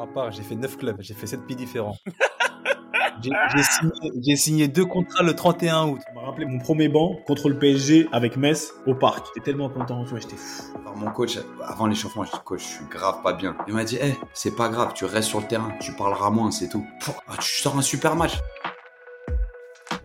Moi, à part, j'ai fait 9 clubs, j'ai fait 7 pays différents. J'ai signé, deux contrats le 31 août. Ça m'a rappelé mon premier banc contre le PSG avec Metz au parc. J'étais tellement content, tu vois, j'étais fou. Alors mon coach, avant l'échauffement, je dis coach, je suis grave pas bien. Il m'a dit, hé, c'est pas grave, tu restes sur le terrain, tu parleras moins, c'est tout. Ah, tu sors un super match.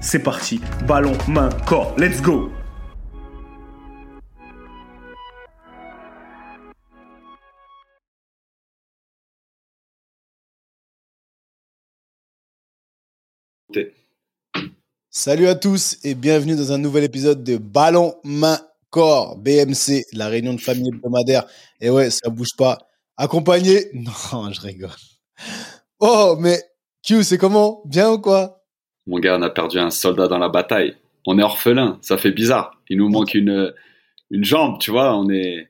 c'est parti. Ballon, main, corps. Let's go Salut à tous et bienvenue dans un nouvel épisode de Ballon, main, corps, BMC, la réunion de famille hebdomadaire. Et ouais, ça bouge pas. Accompagné Non, je rigole. Oh, mais Q, c'est comment? Bien ou quoi? Mon gars, on a perdu un soldat dans la bataille. On est orphelin, ça fait bizarre. Il nous manque une, une jambe, tu vois, on est...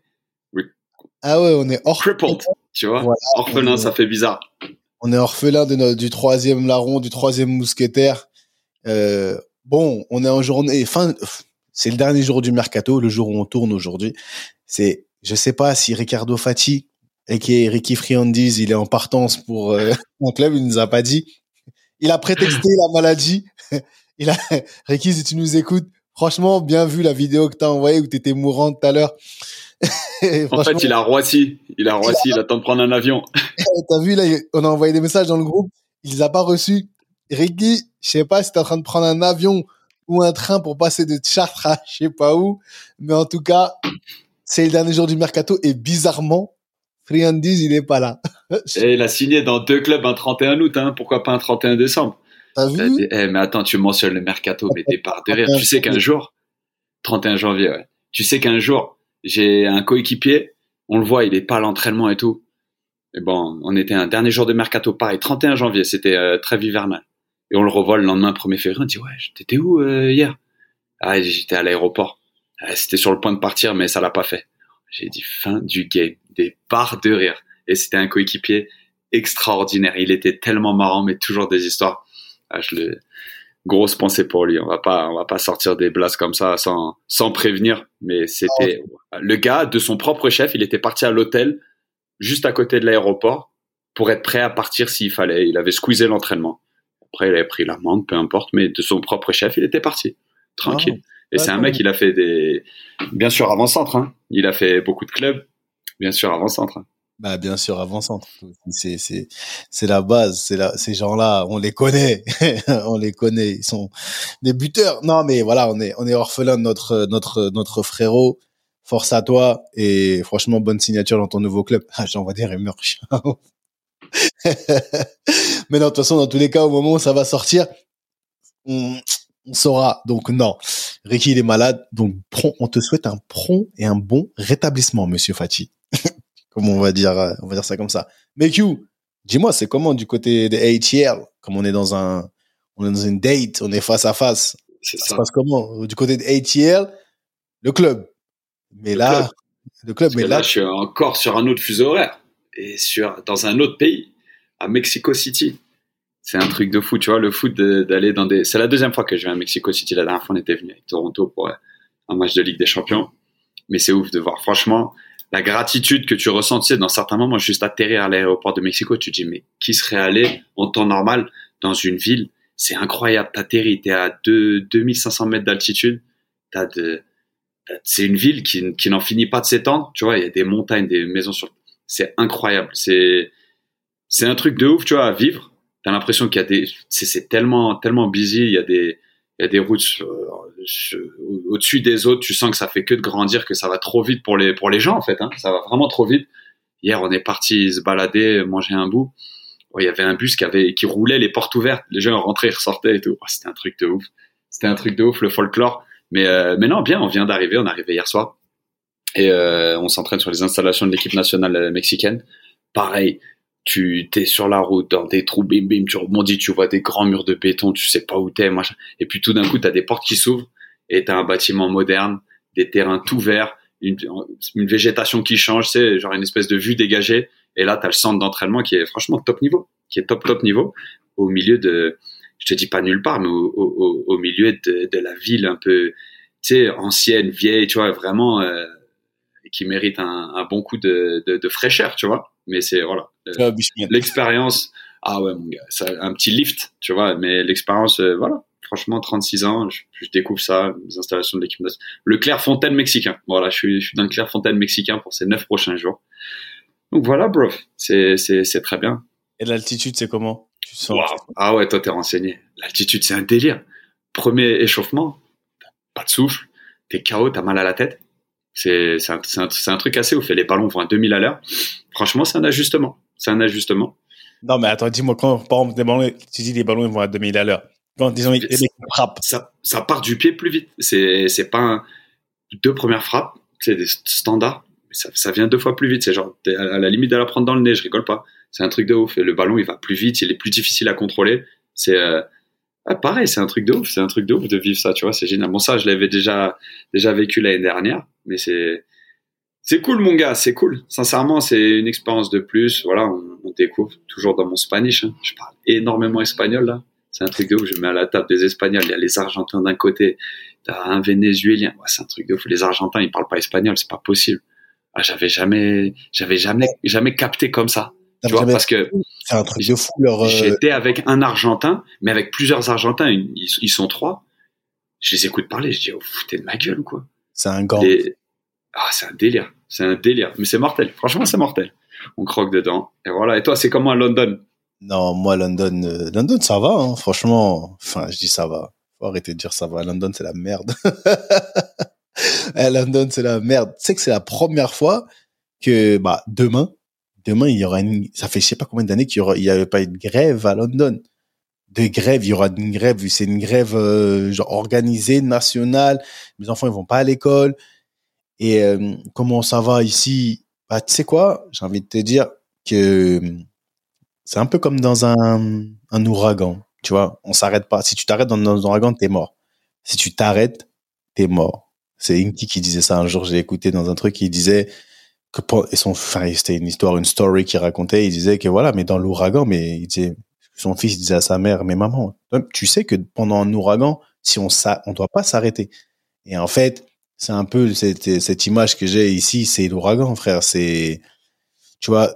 Ah ouais, on est orphelin. tu vois. orphelin, ça fait bizarre. On est orphelin de notre, du troisième larron, du troisième mousquetaire. Euh, bon, on est en journée, fin, c'est le dernier jour du mercato, le jour où on tourne aujourd'hui. C'est, je sais pas si Ricardo Fati, et qui est Ricky Friandise, il est en partance pour euh, mon club, il nous a pas dit. Il a prétexté la maladie. Il a, Ricky, si tu nous écoutes, franchement, bien vu la vidéo que tu as envoyée où tu étais mourante tout à l'heure. en fait, il a Roissy. Il a Roissy, il, attend de prendre un avion. T'as vu, là, on a envoyé des messages dans le groupe. Il les a pas reçus. Ricky, je sais pas si t'es en train de prendre un avion ou un train pour passer de Chartres à je sais pas où. Mais en tout cas, c'est le dernier jour du mercato et bizarrement, Friandise, il est pas là. et il a signé dans deux clubs un 31 août, hein. Pourquoi pas un 31 décembre? T'as vu? Eh, mais attends, tu mentionnes le mercato, mais t'es par derrière. Tu sais qu'un jour, 31 janvier, ouais. Tu sais qu'un jour, j'ai un coéquipier, on le voit, il est pas à l'entraînement et tout. Et bon, on était un dernier jour de mercato, pareil, 31 janvier, c'était euh, très hivernal. Et on le revoit le lendemain 1er février, on dit ouais, t'étais où euh, hier? Ah, j'étais à l'aéroport. Ah, c'était sur le point de partir, mais ça l'a pas fait. J'ai dit fin du game, des barres de rire. Et c'était un coéquipier extraordinaire. Il était tellement marrant, mais toujours des histoires. Ah, je le grosse pensée pour lui. On va pas, on va pas sortir des blases comme ça sans, sans prévenir. Mais c'était le gars de son propre chef. Il était parti à l'hôtel juste à côté de l'aéroport pour être prêt à partir s'il fallait. Il avait squeezé l'entraînement. Après, il avait pris l'amende, peu importe. Mais de son propre chef, il était parti tranquille. Et c'est un mec, il a fait des, bien sûr avant centre. Hein. Il a fait beaucoup de clubs, bien sûr avant centre. Hein. Bah bien sûr avant centre. C'est c'est c'est la base. C'est là ces gens-là, on les connaît, on les connaît. Ils sont des buteurs. Non mais voilà, on est on est orphelin de notre notre notre frérot. Force à toi et franchement bonne signature dans ton nouveau club. Ah, j'envoie des rumeurs. mais non, de toute façon, dans tous les cas, au moment où ça va sortir, on, on saura. Donc non, Ricky il est malade. Donc on te souhaite un prompt et un bon rétablissement, Monsieur Fati. comme on va dire, on va dire ça comme ça. Mais Q, dis-moi, c'est comment du côté des ATL Comme on est dans un, on est dans une date, on est face à face. Ça, ça, se passe comment? Du côté des ATL, le club. Mais là, le club. mais là, je suis encore sur un autre fuseau horaire et sur dans un autre pays, à Mexico City. C'est un truc de fou, tu vois, le foot d'aller dans des. C'est la deuxième fois que je vais à Mexico City. La dernière fois, on était venu avec Toronto pour un match de Ligue des Champions. Mais c'est ouf de voir. Franchement, la gratitude que tu ressentais dans certains moments, juste atterrir à l'aéroport de Mexico, tu te dis, mais qui serait allé en temps normal dans une ville? C'est incroyable, t'atterris, t'es à 2, 2500 mètres d'altitude, t'as de, c'est une ville qui, qui n'en finit pas de s'étendre, tu vois, il y a des montagnes, des maisons sur, c'est incroyable, c'est, c'est un truc de ouf, tu vois, à vivre. T'as l'impression qu'il y a des, c'est tellement, tellement busy, il y a des, il y a des routes au-dessus des autres, tu sens que ça fait que de grandir, que ça va trop vite pour les gens en fait. Hein. Ça va vraiment trop vite. Hier, on est parti se balader, manger un bout. Il y avait un bus qui roulait les portes ouvertes. Les gens rentraient, ressortaient et tout. Oh, c'était un truc de ouf. C'était un truc de ouf, le folklore. Mais, euh, mais non, bien, on vient d'arriver. On est arrivé hier soir. Et euh, on s'entraîne sur les installations de l'équipe nationale euh, mexicaine. Pareil, tu t'es sur la route dans des trous, bim bim, tu rebondis, tu vois des grands murs de béton, tu sais pas où t'es, machin. Et puis tout d'un coup, t'as des portes qui s'ouvrent et t'as un bâtiment moderne, des terrains tout verts, une, végétation qui change, c'est genre une espèce de vue dégagée. Et là, t'as le centre d'entraînement qui est franchement top niveau, qui est top top niveau, au milieu de, je te dis pas nulle part, mais au, milieu de, la ville un peu, tu sais, ancienne, vieille, tu vois, vraiment. Euh, qui mérite un, bon coup de, fraîcheur, tu vois. Mais c'est voilà, euh, l'expérience. Ah ouais, mon gars, ça, un petit lift, tu vois. Mais l'expérience, euh, voilà. Franchement, 36 ans, je, je découvre ça, les installations de l'équipe. Le Clairefontaine mexicain. Voilà, je suis, je suis dans le Clairefontaine mexicain pour ces neuf prochains jours. Donc voilà, bro, c'est c'est très bien. Et l'altitude, c'est comment? Tu sens Ah ouais, toi t'es renseigné. L'altitude, c'est un délire. Premier échauffement, pas de souffle, t'es KO, t'as mal à la tête. C'est un, un, un, truc assez ouf. Et les ballons vont à 2000 à l'heure. Franchement, c'est un ajustement. C'est un ajustement. Non, mais attends, dis-moi, quand, par exemple, des ballons, tu dis les ballons ils vont à 2000 à l'heure. Quand, disons, ils frappent. Ça, ça part du pied plus vite. C'est, c'est pas un, deux premières frappes, c'est des standards. Ça, ça vient deux fois plus vite. C'est genre, à la limite de la prendre dans le nez, je rigole pas. C'est un truc de ouf. Et le ballon, il va plus vite, il est plus difficile à contrôler. C'est, euh, ah, pareil, c'est un truc de ouf. C'est un truc de ouf de vivre ça, tu vois. C'est génial. Bon, ça, je l'avais déjà, déjà vécu l'année dernière mais c'est c'est cool mon gars, c'est cool. Sincèrement, c'est une expérience de plus. Voilà, on, découvre toujours dans mon Spanish. Hein. Je parle énormément espagnol là. C'est un truc de ouf. Je mets à la table des Espagnols. Il y a les Argentins d'un côté, t'as un Vénézuélien. C'est un truc de ouf. Les Argentins, ils parlent pas espagnol, c'est pas possible. Ah, j'avais jamais, j'avais jamais, jamais capté comme ça. Tu vois, parce que c'est un truc de fou. Leur... Euh, j'étais avec un Argentin, mais avec plusieurs Argentins. Ils, ils, sont trois. Je les écoute parler. Je dis, oh, foutez de ma gueule, quoi. C'est un gant. Ah, c'est un délire. C'est un délire. Mais c'est mortel. Franchement, c'est mortel. On croque dedans. Et voilà. Et toi, c'est comment à London? Non, moi, London, euh, London, ça va. Hein. Franchement, enfin, je dis ça va. Faut arrêter de dire ça va. London, c'est la merde. London, c'est la merde. Tu sais que c'est la première fois que, bah, demain, demain, il y aura une, ça fait je sais pas combien d'années qu'il y aura, il y avait pas eu de grève à London. De grève, il y aura une grève, c'est une grève, euh, organisée, nationale. Mes enfants, ils vont pas à l'école. Et euh, comment ça va ici? Bah, tu sais quoi? J'ai envie de te dire que c'est un peu comme dans un, un ouragan. Tu vois, on s'arrête pas. Si tu t'arrêtes dans, dans un ouragan, t'es mort. Si tu t'arrêtes, t'es mort. C'est Inky qui disait ça un jour. J'ai écouté dans un truc. Il disait que et son, enfin, c'était une histoire, une story qu'il racontait. Il disait que voilà, mais dans l'ouragan, mais il disait, son fils disait à sa mère, mais maman, tu sais que pendant un ouragan, si on ça, on doit pas s'arrêter. Et en fait, c'est un peu cette, cette image que j'ai ici, c'est l'ouragan, frère. C'est, tu vois,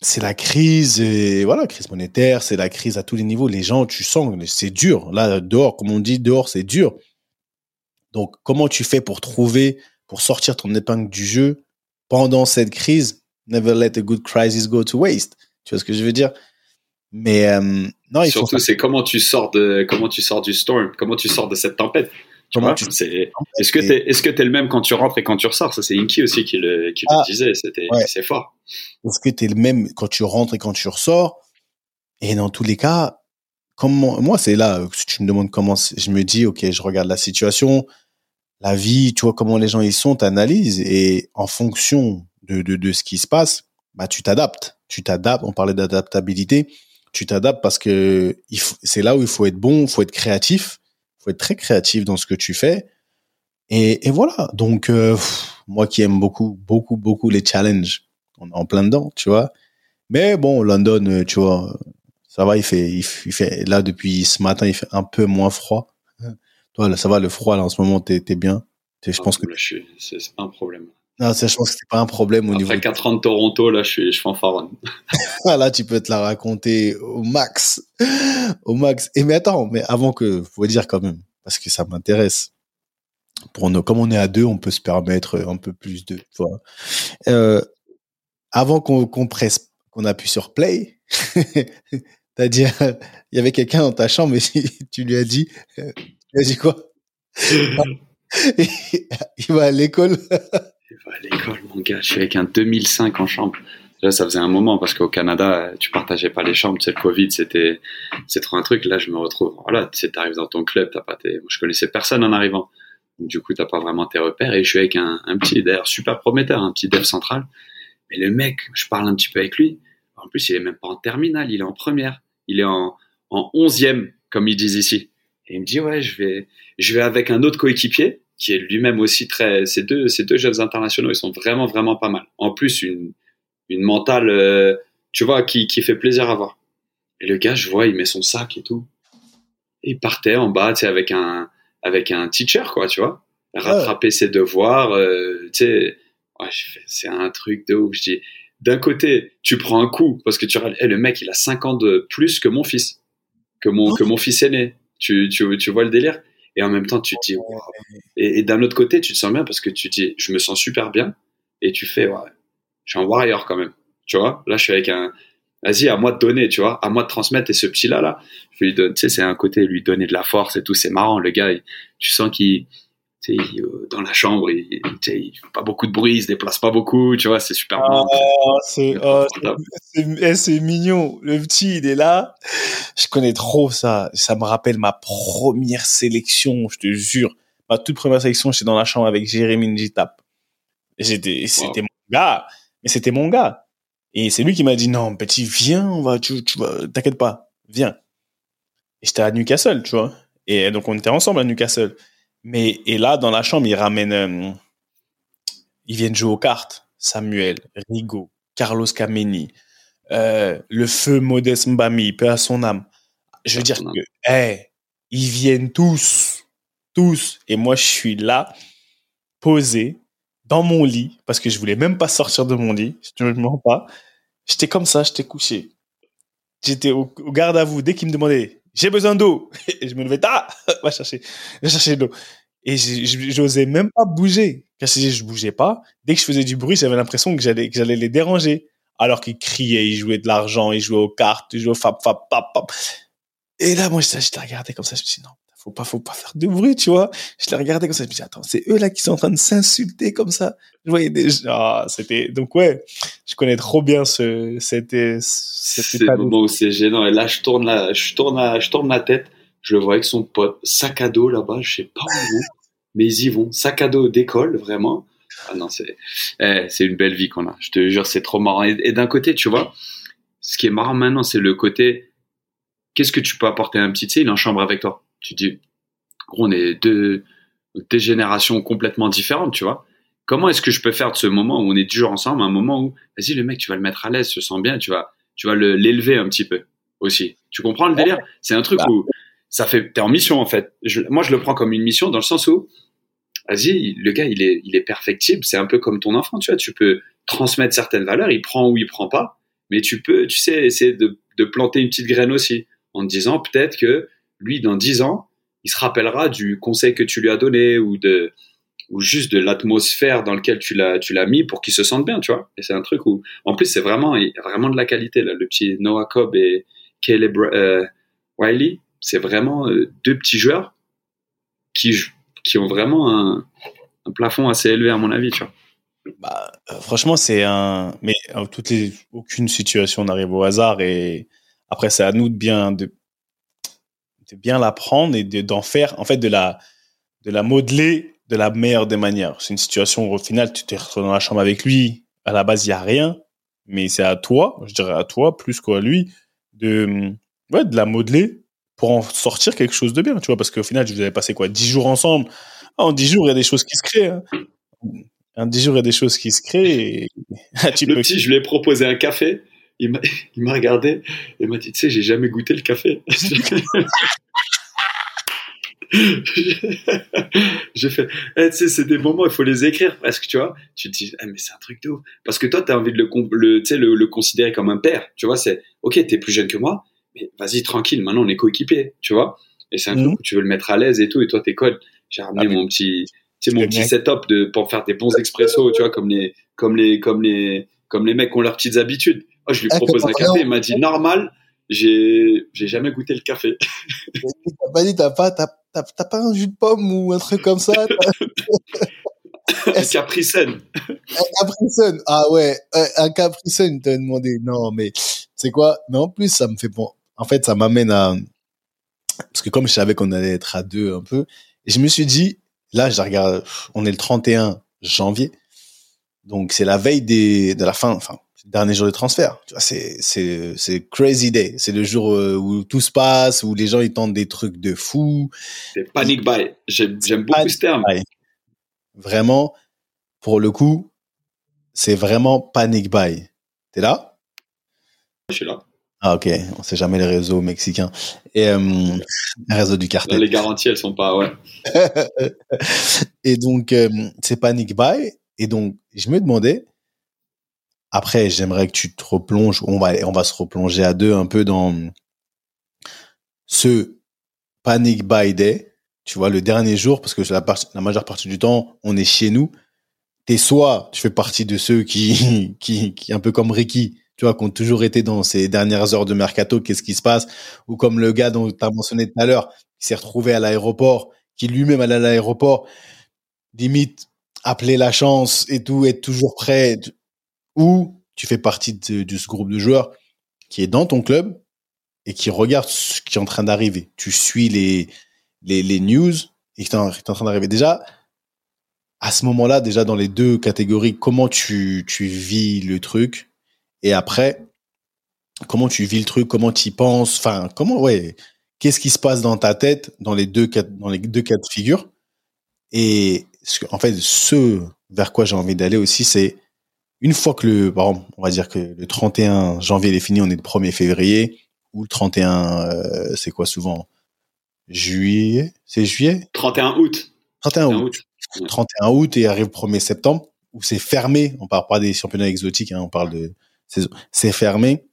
c'est la crise, et voilà, crise monétaire, c'est la crise à tous les niveaux. Les gens, tu sens, c'est dur. Là, dehors, comme on dit, dehors, c'est dur. Donc, comment tu fais pour trouver, pour sortir ton épingle du jeu pendant cette crise? Never let a good crisis go to waste. Tu vois ce que je veux dire? Mais euh, non, surtout c'est comment tu sors de comment tu sors du storm, comment tu sors de cette tempête. Tu c'est Est-ce que t'es est-ce que t'es le même quand tu rentres et quand tu ressors? Ça c'est Inky aussi qui le qui le ah, disait. C'était c'est fort. Est-ce que t'es le même quand tu rentres et quand tu ressors? Et dans tous les cas, comment moi c'est là si tu me demandes comment je me dis ok je regarde la situation, la vie, tu vois comment les gens ils sont, t'analyses et en fonction de, de de ce qui se passe, bah tu t'adaptes. Tu t'adaptes. On parlait d'adaptabilité. Tu t'adaptes parce que c'est là où il faut être bon, il faut être créatif faut être très créatif dans ce que tu fais. Et, et voilà. Donc, euh, moi qui aime beaucoup, beaucoup, beaucoup les challenges, on est en plein dedans, tu vois. Mais bon, London, euh, tu vois, ça va, il fait, il, fait, là, depuis ce matin, il fait un peu moins froid. Toi, là, ça va, le froid, là, en ce moment, t'es, bien. je pense que. C'est pas un problème. Non, je pense que c'est pas un problème au Après niveau. Après 4 ans de Toronto, là, je suis, je fanfaronne. là, tu peux te la raconter au max. Au max. Et mais attends, mais avant que, faut dire quand même, parce que ça m'intéresse. Pour nous, comme on est à deux, on peut se permettre un peu plus de, vois. Euh, avant qu'on qu'on presse, qu'on appuie sur play, t'as dit, il y avait quelqu'un dans ta chambre et tu lui as dit, as dit quoi? il va à l'école à l'école, mon gars. Je suis avec un 2005 en chambre. Là, ça faisait un moment parce qu'au Canada, tu partageais pas les chambres. Sais, le Covid, c'était, c'est trop un truc. Là, je me retrouve. Voilà, tu sais, t'arrives dans ton club, t'as pas tes, moi, je connaissais personne en arrivant. Du coup, t'as pas vraiment tes repères. Et je suis avec un, un petit, d'ailleurs, super prometteur, un petit dev central. Mais le mec, je parle un petit peu avec lui. En plus, il est même pas en terminale, il est en première. Il est en, en onzième, comme ils disent ici. Et il me dit, ouais, je vais, je vais avec un autre coéquipier qui est lui-même aussi très, ces deux, ces deux jeunes internationaux, ils sont vraiment, vraiment pas mal. En plus, une, une mentale, euh, tu vois, qui, qui fait plaisir à voir. Et le gars, je vois, il met son sac et tout. Et il partait en bas, tu sais, avec un, avec un teacher, quoi, tu vois. Rattraper ses devoirs, euh, tu sais. Ouais, c'est un truc de ouf. Je dis, d'un côté, tu prends un coup parce que tu hey, le mec, il a 5 ans de plus que mon fils, que mon, que mon fils aîné. Tu, tu, tu vois le délire Et en même temps, tu te dis, wow. Et, et d'un autre côté, tu te sens bien parce que tu te dis, je me sens super bien. Et tu fais, ouais, je suis un warrior quand même. Tu vois, là, je suis avec un, vas-y, à moi de donner, tu vois, à moi de transmettre. Et ce petit-là, là, je lui donne, tu sais, c'est un côté, lui donner de la force et tout, c'est marrant. Le gars, il, tu sens qu'il, euh, dans la chambre, il, il fait pas beaucoup de bruit, il se déplace pas beaucoup, tu vois, c'est super Ah, c'est oh, eh, c'est mignon. Le petit, il est là. Je connais trop ça. Ça me rappelle ma première sélection, je te jure. Ma toute première sélection, j'étais dans la chambre avec Jérémy Njitap. J'étais, c'était mon gars. Mais c'était mon gars. Et c'est lui qui m'a dit, non, petit, viens, on va, tu, t'inquiète pas, viens. Et j'étais à Newcastle, tu vois. Et donc, on était ensemble à Newcastle. Mais, et là, dans la chambre, ils ramènent, euh, ils viennent jouer aux cartes. Samuel, Rigo, Carlos Kameni, euh, le feu Modeste Mbami, peu à son âme. Je veux dire que, hey, ils viennent tous, tous. Et moi, je suis là, posé, dans mon lit, parce que je voulais même pas sortir de mon lit. Je ne me mens pas. J'étais comme ça, j'étais couché. J'étais au, au garde à vous. Dès qu'ils me demandaient, j'ai besoin d'eau. Et je me levais, ah, va chercher, va chercher de l'eau. Et j'osais même pas bouger. Je disais je bougeais pas, dès que je faisais du bruit, j'avais l'impression que j'allais, que j'allais les déranger. Alors qu'ils criaient, ils jouaient de l'argent, ils jouaient aux cartes, ils jouaient au fap, fap, pap, pap. Et là, moi, je j'étais regardé comme ça, je me suis dit, non, faut pas, faut pas faire de bruit, tu vois. Je les regardais comme ça, je me dit, attends, c'est eux là qui sont en train de s'insulter comme ça. Je voyais des, ah, c'était, donc ouais, je connais trop bien ce, c'était, état le moment où c'est gênant. Et là, je tourne la, je tourne la, je tourne la tête. Je le vois avec son pote, sac à dos là-bas. Je sais pas où vont, mais ils y vont. Sac à dos d'école, vraiment. Ah non, c'est, eh, c'est une belle vie qu'on a. Je te jure, c'est trop marrant. Et, et d'un côté, tu vois, ce qui est marrant maintenant, c'est le côté, qu'est-ce que tu peux apporter à un petit, tu sais, il est en chambre avec toi. Tu dis, gros, on est deux, deux générations complètement différentes, tu vois. Comment est-ce que je peux faire de ce moment où on est toujours ensemble, un moment où, vas-y, le mec, tu vas le mettre à l'aise, se sent bien, tu vas, tu vas le- l'élever un petit peu aussi. Tu comprends le délire? C'est un truc Bah. où ça fait, t'es en mission en fait. Je- moi, je le prends comme une mission dans le sens où, vas-y, le gars, il est, il est perfectible. C'est un peu comme ton enfant, tu vois. Tu peux transmettre certaines valeurs, il prend ou il prend pas, mais tu peux, tu sais, essayer de, de planter une petite graine aussi en te disant peut-être que lui, dans 10 ans, il se rappellera du conseil que tu lui as donné ou de ou juste de l'atmosphère dans laquelle tu l'as tu l'as mis pour qu'il se sente bien, tu vois. Et c'est un truc où en plus c'est vraiment vraiment de la qualité là, le petit Noah Cobb et Caleb euh, Wiley, c'est vraiment euh, deux petits joueurs qui qui ont vraiment un, plafond assez élevé à mon avis, tu vois. Bah, euh, franchement, c'est un. Mais euh, toutes les, aucune situation n'arrive au hasard et après, c'est à nous de bien de, de bien l'apprendre et de- d'en faire, en fait, de la de la modeler de la meilleure des manières. C'est une situation où au final, tu t'es retrouvé dans la chambre avec lui. À la base, il y a rien, mais c'est à toi, je dirais à toi plus qu'à lui, de ouais, de la modeler pour en sortir quelque chose de bien, tu vois, parce qu'au final, vous avez passé quoi, dix jours ensemble? Ah, en dix jours, il y a des choses qui se créent. Hein. En dix jours, il y a des choses qui se créent. Et... tu Le peux- petit, je lui ai proposé un café. Il m'a, regardé et m'a dit, tu sais, j'ai jamais goûté le café. j'ai fait, eh, tu sais, c'est des moments, il faut les écrire parce que tu vois, tu te dis, ah, mais c'est un truc de ouf. Parce que toi, tu as envie de le, le, le, le considérer comme un père. Tu vois, c'est, ok, t'es plus jeune que moi, mais vas-y, tranquille, maintenant on est coéquipiers, tu vois. Et c'est un Mhm. truc où tu veux le mettre à l'aise et tout, et toi, t'es code. J'ai ramené Ah, mon petit, sais, mon petit setup de, pour faire des bons expressos, tu vois, comme les, comme les, comme les, comme les mecs ont leurs petites habitudes. Oh, je lui Ah, propose un café, il m'a dit normal. J'ai, jamais goûté le café. T'as pas dit, t'as pas, t'as, pas un jus de pomme ou un truc comme ça Un Capri Sun. Un Capri Sun. Ah ouais, un- un Capri Sun, t'as demandé. Non, mais c'est quoi? Mais en plus, ça me fait bon. En fait, ça m'amène à parce que comme je savais qu'on allait être à deux un peu, je me suis dit, là, je regarde, on est le 31 janvier, donc c'est la veille des de la fin, enfin dernier jour de transfert. C'est c'est c'est crazy day. C'est le jour euh, où tout se passe, où les gens ils tentent des trucs de fou. C'est panic buy. J'aime beaucoup ce terme. buy. Vraiment, pour le coup, c'est vraiment panic buy. T'es là? Je suis là. Ah ok, on sait jamais les réseaux mexicains et euh, les réseaux du cartel. les garanties, elles sont pas, ouais. et donc euh, c'est panic buy et donc je me demandais après j'aimerais que tu te replonges on va on va se replonger à deux un peu dans ce panic buy day. Tu vois le dernier jour parce que la, par- la majeure partie du temps on est chez nous. T'es soit tu fais partie de ceux qui qui qui un peu comme Ricky tu vois qui ont toujours été dans ces dernières heures de mercato qu'est-ce qui se passe? Ou comme le gars dont tu as mentionné tout à l'heure qui s'est retrouvé à l'aéroport qui lui-même allait à l'aéroport. Limite appeler la chance et tout, être toujours prêt, ou tu fais partie de, ce groupe de joueurs qui est dans ton club et qui regarde ce qui est en train d'arriver. Tu suis les, les, les news et qui est en, train d'arriver. Déjà, à ce moment-là, déjà dans les deux catégories, comment tu, tu vis le truc et après, comment tu vis le truc, comment tu y penses, enfin, comment, ouais, qu'est-ce qui se passe dans ta tête dans les deux dans les deux cas de figure et en fait, ce vers quoi j'ai envie d'aller aussi, c'est une fois que le, par exemple, on va dire que le 31 janvier il est fini, on est le 1er février, ou le 31, euh, c'est quoi souvent? Juillet? C'est juillet? 31 août. 31 31 août. août. 31 août et arrive 1er septembre, où c'est fermé, on parle pas des championnats exotiques, hein, on parle de saison, c'est fermé.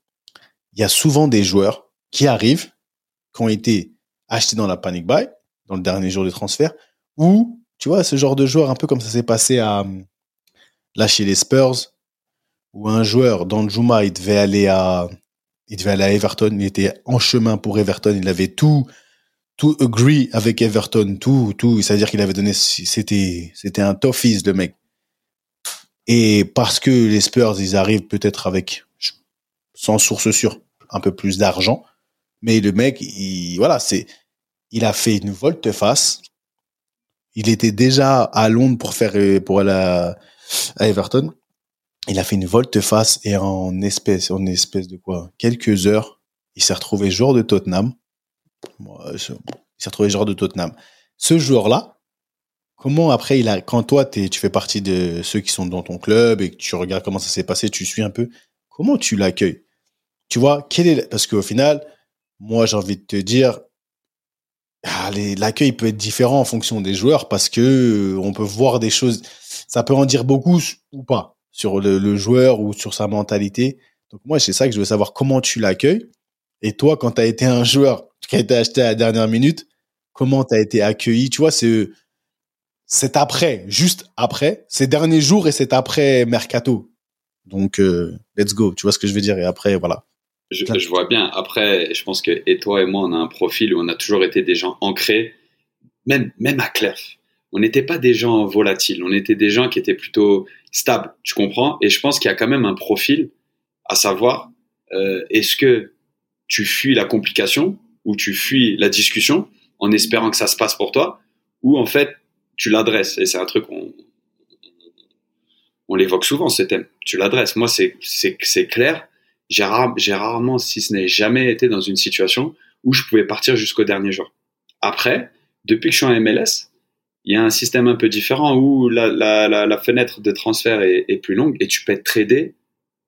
Il y a souvent des joueurs qui arrivent, qui ont été achetés dans la panic buy, dans le dernier jour de transfert, ou, tu vois, ce genre de joueur, un peu comme ça s'est passé à, là, chez les Spurs, où un joueur, Danjuma, il devait aller à, il devait aller à Everton, il était en chemin pour Everton, il avait tout, tout agree avec Everton, tout, tout, c'est-à-dire qu'il avait donné, c'était, c'était un toughies, le mec. Et parce que les Spurs, ils arrivent peut-être avec, sans source sûre, un peu plus d'argent, mais le mec, il, voilà, c'est, il a fait une volte-face. Il était déjà à Londres pour faire, pour aller à Everton. Il a fait une volte-face et en espèce, en espèce de quoi? Quelques heures, il s'est retrouvé joueur de Tottenham. Il s'est retrouvé joueur de Tottenham. Ce joueur-là, comment après il a, quand toi tu fais partie de ceux qui sont dans ton club et que tu regardes comment ça s'est passé, tu suis un peu, comment tu l'accueilles? Tu vois, quel est, parce qu'au final, moi j'ai envie de te dire, ah, l'accueil peut être différent en fonction des joueurs parce que euh, on peut voir des choses, ça peut en dire beaucoup ou pas sur le, le joueur ou sur sa mentalité. Donc moi c'est ça que je veux savoir comment tu l'accueilles? Et toi, quand tu as été un joueur qui a été acheté à la dernière minute, comment tu as été accueilli? Tu vois, c'est c'est après, juste après, ces derniers jours et c'est après mercato. Donc euh, let's go, tu vois ce que je veux dire? Et après voilà. Je, je vois bien. Après, je pense que et toi et moi, on a un profil où on a toujours été des gens ancrés, même, même à Clerf. On n'était pas des gens volatiles, on était des gens qui étaient plutôt stables, tu comprends? Et je pense qu'il y a quand même un profil, à savoir, euh, est-ce que tu fuis la complication ou tu fuis la discussion en espérant que ça se passe pour toi, ou en fait, tu l'adresses? Et c'est un truc qu'on on l'évoque souvent, ce thème. Tu l'adresses. Moi, c'est c'est- clair j'ai rare- rarement, si ce n'est jamais été dans une situation où je pouvais partir jusqu'au dernier jour. Après, depuis que je suis en MLS, il y a un système un peu différent où la, fenêtre de transfert est, plus longue et tu peux être tradé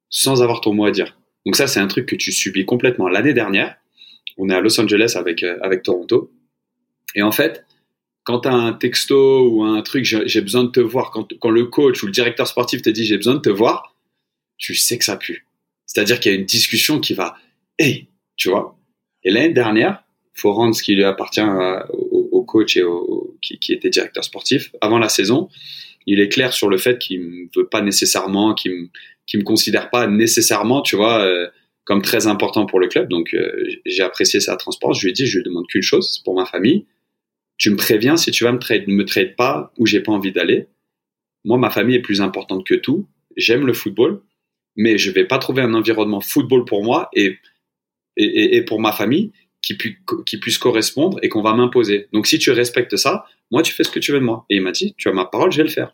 sans avoir ton mot à dire. Donc ça, c'est un truc que tu subis complètement. L'année dernière, on est à Los Angeles avec, euh, avec Toronto. Et en fait, quand tu as un texto ou un truc, j'ai besoin de te voir, quand, le coach ou le directeur sportif te dit j'ai besoin de te voir, tu sais que ça pue. C'est-à-dire qu'il y a une discussion qui va, hey, tu vois. Et l'année dernière, faut rendre ce qui lui appartient à- au, au coach et au, qui, était directeur sportif. Avant la saison, il est clair sur le fait qu'il ne veut pas nécessairement, qu'il qu'il me considère pas nécessairement, tu vois, euh, comme très important pour le club. Donc, euh, j'ai apprécié sa transparence. Je lui ai dit, je lui demande qu'une chose, c'est pour ma famille. Tu me préviens si tu vas me trade. Ne me trade pas où j'ai pas envie d'aller. moi, ma famille est plus importante que tout. J'aime le football, mais je vais pas trouver un environnement football pour moi et, et, et pour ma famille qui, pu, qui puisse correspondre et qu'on va m'imposer. Donc, si tu respectes ça, moi, tu fais ce que tu veux de moi. Et il m'a dit, tu as ma parole, je vais le faire.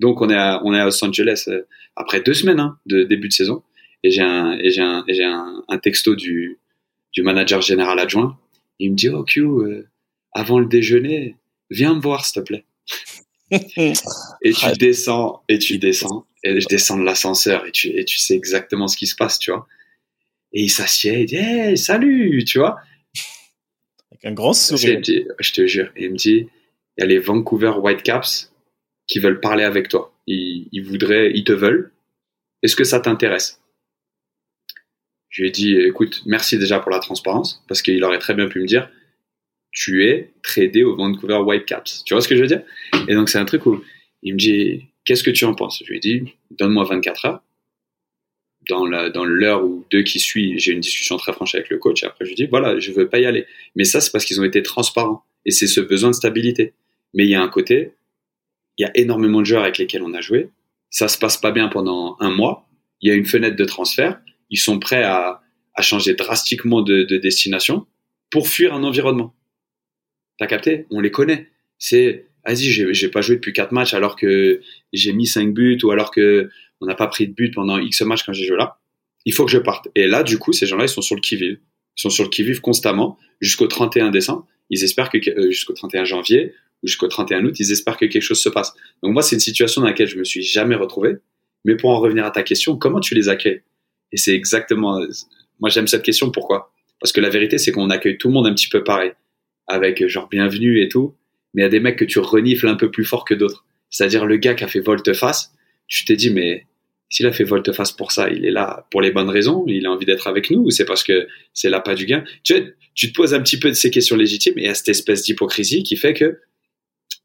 Donc, on est à, on est à Los Angeles euh, après deux semaines hein, de début de saison. Et j'ai un, et j'ai un, j'ai un, un, texto du, du manager général adjoint. Il me dit, oh, Q, euh, avant le déjeuner, viens me voir, s'il te plaît. et tu descends, et tu descends, et je descends de l'ascenseur, et tu, et tu sais exactement ce qui se passe, tu vois. Et il s'assied, il dit, hey, salut, tu vois. Avec un grand sourire. Je te jure. Et il me dit, il y a les Vancouver Whitecaps qui veulent parler avec toi. Ils, voudraient, ils te veulent. Est-ce que ça t'intéresse? Je lui ai dit, écoute, merci déjà pour la transparence, parce qu'il aurait très bien pu me dire, tu es tradé au Vancouver Whitecaps. Tu vois ce que je veux dire? Et donc c'est un truc où il me dit, qu'est-ce que tu en penses? Je lui ai dit, donne-moi 24 heures. Dans l'heure ou deux qui suit, j'ai une discussion très franche avec le coach. Après, je lui dis, voilà, je veux pas y aller. Mais ça, c'est parce qu'ils ont été transparents. Et c'est ce besoin de stabilité. Mais il y a un côté, il y a énormément de joueurs avec lesquels on a joué. Ça se passe pas bien pendant un mois. Il y a une fenêtre de transfert. Ils sont prêts à, changer drastiquement de, de destination pour fuir un environnement. T'as capté? On les connaît. C'est, vas-y, j'ai pas joué depuis quatre matchs alors que j'ai mis cinq buts ou alors que on n'a pas pris de but pendant X matchs quand j'ai joué là. Il faut que je parte. Et là, du coup, ces gens-là, ils sont sur le qui-vive. Ils sont sur le qui-vive constamment jusqu'au 31 décembre. Ils espèrent que, euh, jusqu'au 31 janvier jusqu'au 31 août, ils espèrent que quelque chose se passe. Donc moi, c'est une situation dans laquelle je me suis jamais retrouvé. Mais pour en revenir à ta question, comment tu les accueilles? Et c'est exactement, moi j'aime cette question. Pourquoi? Parce que la vérité, c'est qu'on accueille tout le monde un petit peu pareil avec euh, genre bienvenue et tout, mais il y a des mecs que tu renifles un peu plus fort que d'autres. C'est-à-dire le gars qui a fait volte-face, tu t'es dit mais s'il a fait volte-face pour ça, il est là pour les bonnes raisons, il a envie d'être avec nous ou c'est parce que c'est pas du gain? Tu, tu te poses un petit peu de ces questions légitimes et a cette espèce d'hypocrisie qui fait que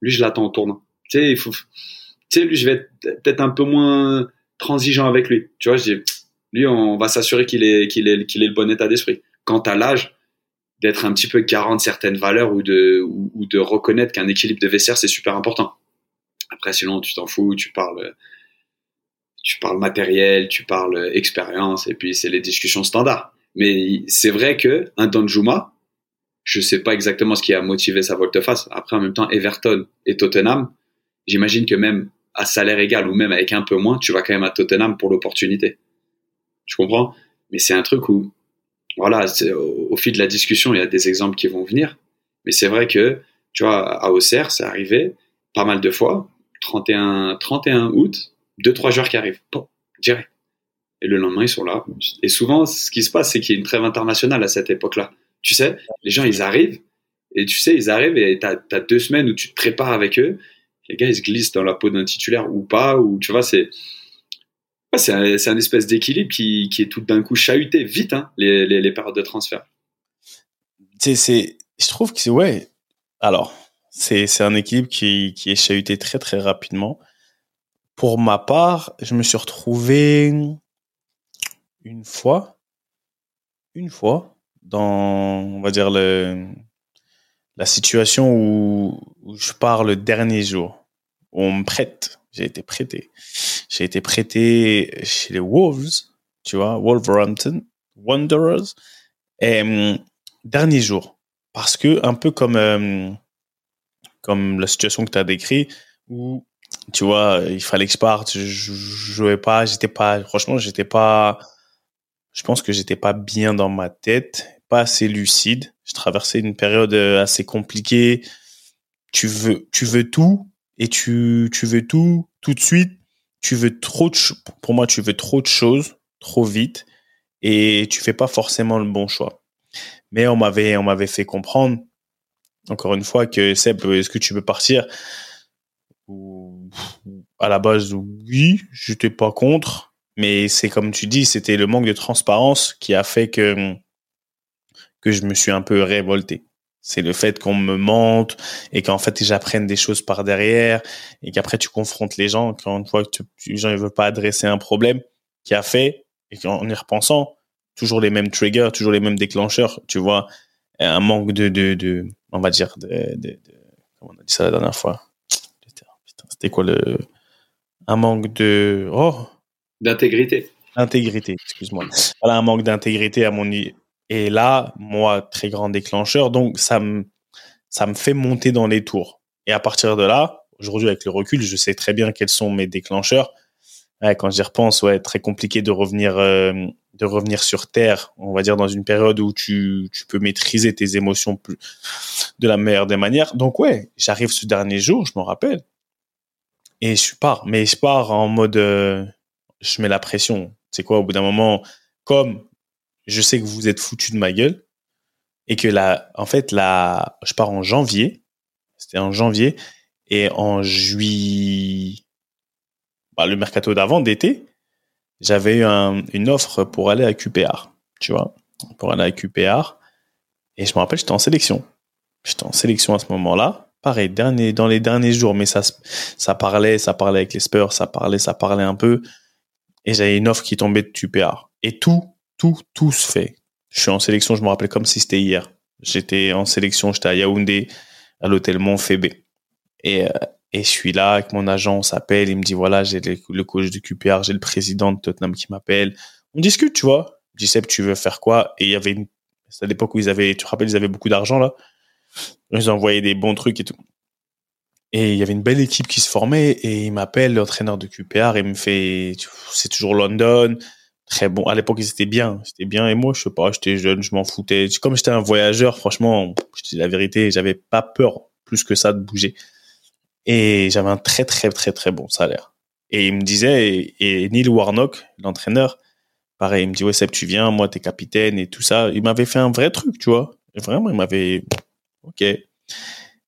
lui je l'attends en tournant. Tu sais, lui je vais être peut-être un peu moins transigeant avec lui. Tu vois, je dis, lui on va s'assurer qu'il est qu'il est qu'il est le bon état d'esprit. Quant à l'âge, d'être un petit peu garant de certaines valeurs ou de, ou, de reconnaître qu'un équilibre de vestiaire, c'est super important. Après, sinon, tu t'en fous, tu parles, tu parles matériel, tu parles expérience, et puis c'est les discussions standards. Mais c'est vrai que un Danjuma, je sais pas exactement ce qui a motivé sa volte-face. Après, en même temps, Everton et Tottenham, j'imagine que même à salaire égal ou même avec un peu moins, tu vas quand même à Tottenham pour l'opportunité. Tu comprends? Mais c'est un truc où voilà, au, au, fil de la discussion, il y a des exemples qui vont venir. Mais c'est vrai que, tu vois, à Auxerre, c'est arrivé pas mal de fois. 31, 31 août, deux, trois joueurs qui arrivent. Bon, direct. Et le lendemain, ils sont là. Et souvent, ce qui se passe, c'est qu'il y a une trêve internationale à cette époque-là. Tu sais, les gens, ils arrivent. Et tu sais, ils arrivent et t'as as deux semaines où tu te prépares avec eux. Les gars, ils se glissent dans la peau d'un titulaire ou pas. Ou tu vois, c'est c'est un, espèce d'équilibre qui, qui, est tout d'un coup chahuté vite, hein, les, les, les, périodes de transfert. C'est, je trouve que c'est, ouais. Alors, c'est, un équilibre qui, qui est chahuté très, très rapidement. Pour ma part, je me suis retrouvé une fois, une fois, dans, on va dire, le, la situation où, je pars le dernier jour, où on me prête, j'ai été prêté. J'ai été prêté chez les Wolves, tu vois, Wolverhampton, Wanderers, et, euh, dernier jour. Parce que, un peu comme, euh, comme la situation que tu as décrit, où, tu vois, il fallait que je parte, je, je jouais pas, j'étais pas, franchement, j'étais pas, je pense que j'étais pas bien dans ma tête, pas assez lucide. Je traversais une période euh, assez compliquée. Tu veux, tu veux tout et tu, tu veux tout tout de suite tu veux trop de pour moi tu veux trop de choses trop vite et tu fais pas forcément le bon choix. Mais on m'avait on m'avait fait comprendre encore une fois que Seb est-ce que tu veux partir? À la base oui, j'étais pas contre, mais c'est comme tu dis, c'était le manque de transparence qui a fait que que je me suis un peu révolté. C'est le fait qu'on me mente et qu'en fait j'apprenne des choses par derrière et qu'après tu confrontes les gens quand une fois que les gens ne veulent pas adresser un problème qui a fait et qu'en y repensant toujours les mêmes triggers, toujours les mêmes déclencheurs, tu vois, un manque de de, de on va dire de, de, comment on a dit ça la dernière fois? C'était quoi le un manque de oh D'intégrité. d'intégrité, excuse-moi. Voilà un manque d'intégrité à mon et là, moi très grand déclencheur, donc ça me ça me fait monter dans les tours. Et à partir de là, aujourd'hui avec le recul, je sais très bien quels sont mes déclencheurs. Ouais, quand j'y repense, ouais, très compliqué de revenir euh, de revenir sur terre, on va dire dans une période où tu tu peux maîtriser tes émotions plus de la meilleure des manières. Donc ouais, j'arrive ce dernier jour, je m'en rappelle. Et je pars, mais je pars en mode euh, je mets la pression. C'est quoi au bout d'un moment comme je sais que vous êtes foutu de ma gueule et que là en fait là je pars en janvier, c'était en janvier et en juillet bah, le mercato d'avant d'été, j'avais eu un- une offre pour aller à QPR, tu vois, pour aller à QPR et je me rappelle j'étais en sélection. J'étais en sélection à ce moment-là. Pareil, dans les derniers jours, mais ça, ça parlait, ça parlait avec les Spurs, ça parlait, ça parlait un peu. Et j'avais une offre qui tombait de QPR. Et tout, tout, tout se fait. Je suis en sélection, je me rappelle comme si c'était hier. J'étais en sélection, j'étais à Yaoundé, à l'hôtel Montfébé. Et, euh, et je suis là avec mon agent, on s'appelle, il me dit voilà, j'ai le le coach de QPR, j'ai le président de Tottenham qui m'appelle. On discute, tu vois. Je dis Seb, tu veux faire quoi? Et il y avait une, c'est à l'époque où ils avaient, tu te rappelles, ils avaient beaucoup d'argent là. Ils envoyaient des bons trucs et tout. Et il y avait une belle équipe qui se formait et il m'appelle, l'entraîneur de QPR, et il me fait, c'est toujours London, très bon. À l'époque, ils étaient bien, c'était bien. Et moi, je sais pas, j'étais jeune, je m'en foutais. Comme j'étais un voyageur, franchement, je dis la vérité, j'avais pas peur plus que ça de bouger. Et j'avais un très, très, très, très bon salaire. Et il me disait, et, Neil Warnock, l'entraîneur, pareil, il me dit, ouais, Seb, tu viens, moi, t'es capitaine et tout ça. Il m'avait fait un vrai truc, tu vois. Vraiment, il m'avait, ok.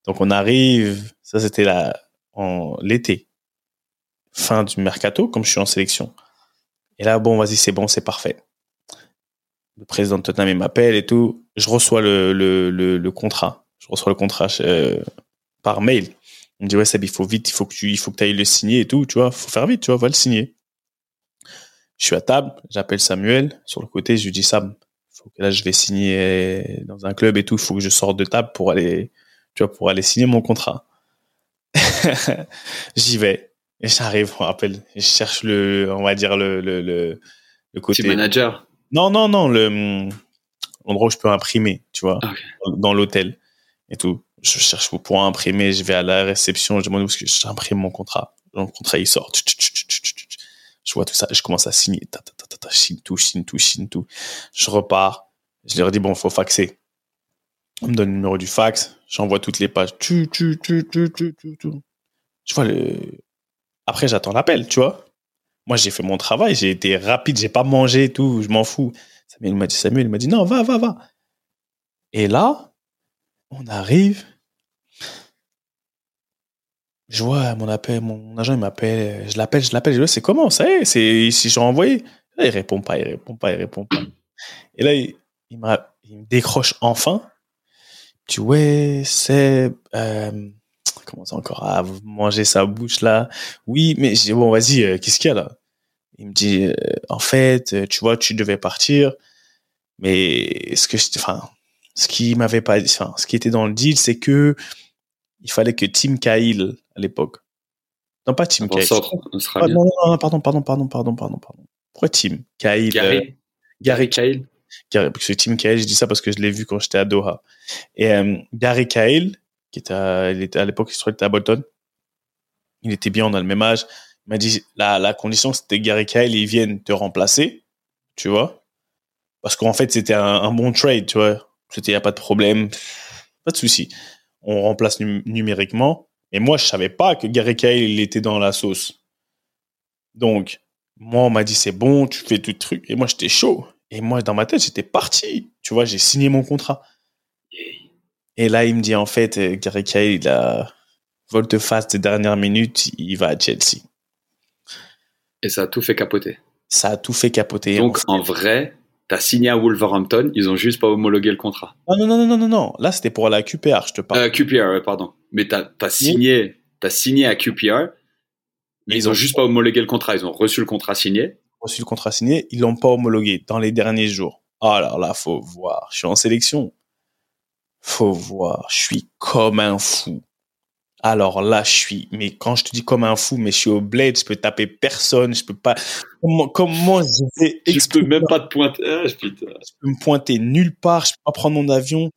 Donc, on arrive, ça, c'était la, en, l'été. Fin du mercato, comme je suis en sélection. Et là, bon, vas-y, c'est bon, c'est parfait. Le président de Tottenham, il m'appelle et tout. Je reçois le, contrat. Je reçois le contrat euh, par mail. On me dit, ouais, Seb, il faut vite, il faut que tu il faut que ailles le signer et tout, tu vois. faut faire vite, tu vois, va le signer. Je suis à table, j'appelle Samuel. Sur le côté, je lui dis, Sam, faut que là, je vais signer dans un club et tout. Il faut que je sorte de table pour aller, tu vois, pour aller signer mon contrat. J'y vais. Et j'arrive, on rappelle, je cherche le, on va dire le, le, le, le côté. Manager. Non, non, non, le, hum, l'endroit où je peux imprimer, tu vois, dans- l'hôtel et tout. Je cherche pour imprimer, je vais à la réception, je demande où est-ce que j'imprime mon contrat. Le contrat, il sort. Je vois tout ça, je commence à signer. Je signe tout, je signe tout, je signe tout. Je repars. Je leur dis, bon, faut faxer. On me donne le numéro du fax. J'envoie toutes les pages. Tu, tu, tu, tu, tu, tu, tu. Vois le. Après, j'attends l'appel, tu vois. Moi, j'ai fait mon travail, j'ai été rapide, j'ai pas mangé tout, je m'en fous. Samuel m'a dit, Samuel, il m'a dit, non, va, va, va. Et là, on arrive. Je vois mon appel, mon agent, il m'appelle, je l'appelle, je l'appelle, je dis, ouais, c'est comment, ça y est, c'est, si j'ai envoyé. Là, il répond pas, il répond pas, il répond pas. Et là, il, il me décroche enfin. Tu ouais, c'est, euh, comment ça encore à manger sa bouche là. Oui, mais je dis, bon, vas-y, euh, qu'est-ce qu'il y a là? Il me dit, euh, en fait, euh, tu vois, tu devais partir, mais ce que, je- enfin, ce qui m'avait pas, enfin, ce qui était dans le deal, c'est que il fallait que Tim Cahill à l'époque, non pas Tim En Cahill, ah, non, non, non, pardon, pardon, pardon, pardon, pardon, pardon. Pourquoi Tim Cahill Gary. Gary Cahill. Parce que Tim Cahill, je dis ça parce que je l'ai vu quand j'étais à Doha. Et euh, Gary Cahill, qui était à, il l'époque, crois qu'il était à Bolton, il était bien, on a le même âge. Il m'a dit, la, condition, c'était Gary Cahill, il vienne te remplacer, tu vois. Parce qu'en fait, c'était un, bon trade, tu vois. C'était, y a pas de problème, pas de souci. On remplace num- numériquement. Et moi, je savais pas que Gary Cahill, il était dans la sauce. Donc, moi, on m'a dit, c'est bon, tu fais tout le truc. Et moi, j'étais chaud. Et moi, dans ma tête, j'étais parti. Tu vois, j'ai signé mon contrat. Et là, il me dit, en fait, euh, Gary Cahill, il a volte-face des dernières minutes, il va à Chelsea. Et ça a tout fait capoter. Ça a tout fait capoter. Donc, en vrai, t'as signé à Wolverhampton, ils ont juste pas homologué le contrat. Non, non, non, non, non, non. Là, c'était pour la QPR, je te parle. Euh, QPR, pardon. Mais t'as as signé, t'as signé à QPR, mais ils ont juste pas homologué le contrat. Ils ont reçu le contrat signé. Reçu le contrat signé, ils l'ont pas homologué dans les derniers jours. Alors là, faut voir. Je suis en sélection. Faut voir. Je suis comme un fou. Alors là, je suis, mais quand je te dis comme un fou, mais je suis au bled, je peux taper personne, je peux pas. Comment, comment je vais Je peux même pas te pointer. Ah, putain. je peux me pointer nulle part, je peux pas prendre mon avion.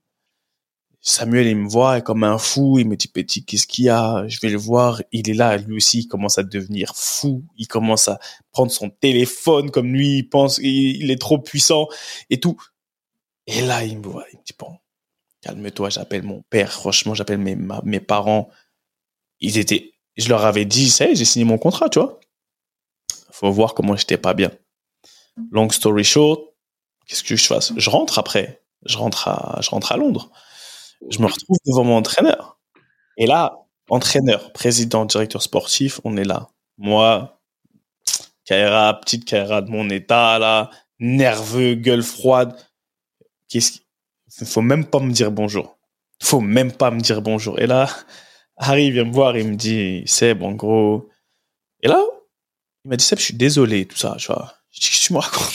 Samuel, il me voit comme un fou, il me dit petit, qu'est-ce qu'il y a? Je vais le voir, il est là, lui aussi, il commence à devenir fou, il commence à prendre son téléphone comme lui, il pense, il, est trop puissant et tout. Et là, il me voit, il me dit bon, calme-toi, j'appelle mon père, franchement, j'appelle mes, mes parents. Ils étaient, je leur avais dit, ça j'ai signé mon contrat, tu vois. Faut voir comment j'étais pas bien. Long story short, qu'est-ce que je fasse? Je rentre après. Je rentre à, je rentre à Londres. Je me retrouve devant mon entraîneur. Et là, entraîneur, président, directeur sportif, on est là. Moi, Kaira, petite Kaira de mon état, là, nerveux, gueule froide. Qu'est-ce. Faut même pas me dire bonjour. Faut même pas me dire bonjour. Et là, Harry vient me voir, il me dit, Seb, en gros. Et là, il m'a dit, Seb, je suis désolé, tout ça, tu vois. Je dis, qu'est-ce que tu me racontes?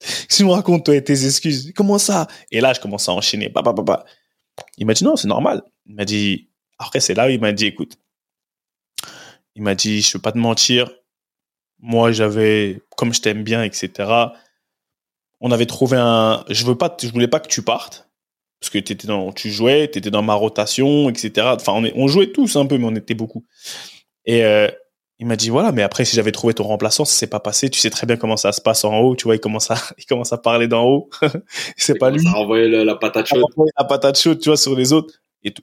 Qu'est-ce que tu me racontes, toi, et tes excuses? Comment ça? Et là, je commence à enchaîner. Papa, papa. Il m'a dit, non, c'est normal. Il m'a dit, après, c'est là où il m'a dit, écoute. Il m'a dit, je veux pas te mentir. Moi, j'avais, comme je t'aime bien, etc. On avait trouvé un, je veux pas, je voulais pas que tu partes. Parce que dans, tu jouais, t'étais dans ma rotation, etc. Enfin, on, on jouait tous un peu, mais on était beaucoup. Et, euh, il m'a dit voilà, mais après si j'avais trouvé ton remplaçant, ça s'est pas passé. Tu sais très bien comment ça se passe en haut. Tu vois, il commence à, il commence à parler d'en haut. c'est pas lui. Ça a envoyé la, la patate Il a chaude. envoyé la patate chaude, tu vois, sur les autres et tout.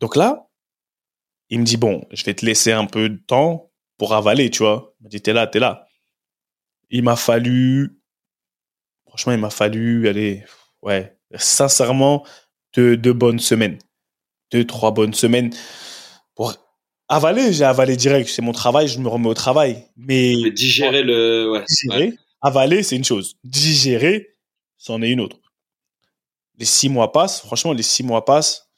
Donc là, il me dit bon, je vais te laisser un peu de temps pour avaler, tu vois. Il m'a dit t'es là, t'es là. Il m'a fallu, franchement, il m'a fallu, allez, ouais, sincèrement, deux, deux bonnes semaines, deux, trois bonnes semaines avaler. J'ai avalé direct. C'est mon travail, je me remets au travail. Mais Mais digérer le. Ouais. digérer, ouais. avaler, c'est une chose. Digérer, c'en est une autre. Les six mois passent, franchement, les six mois passent.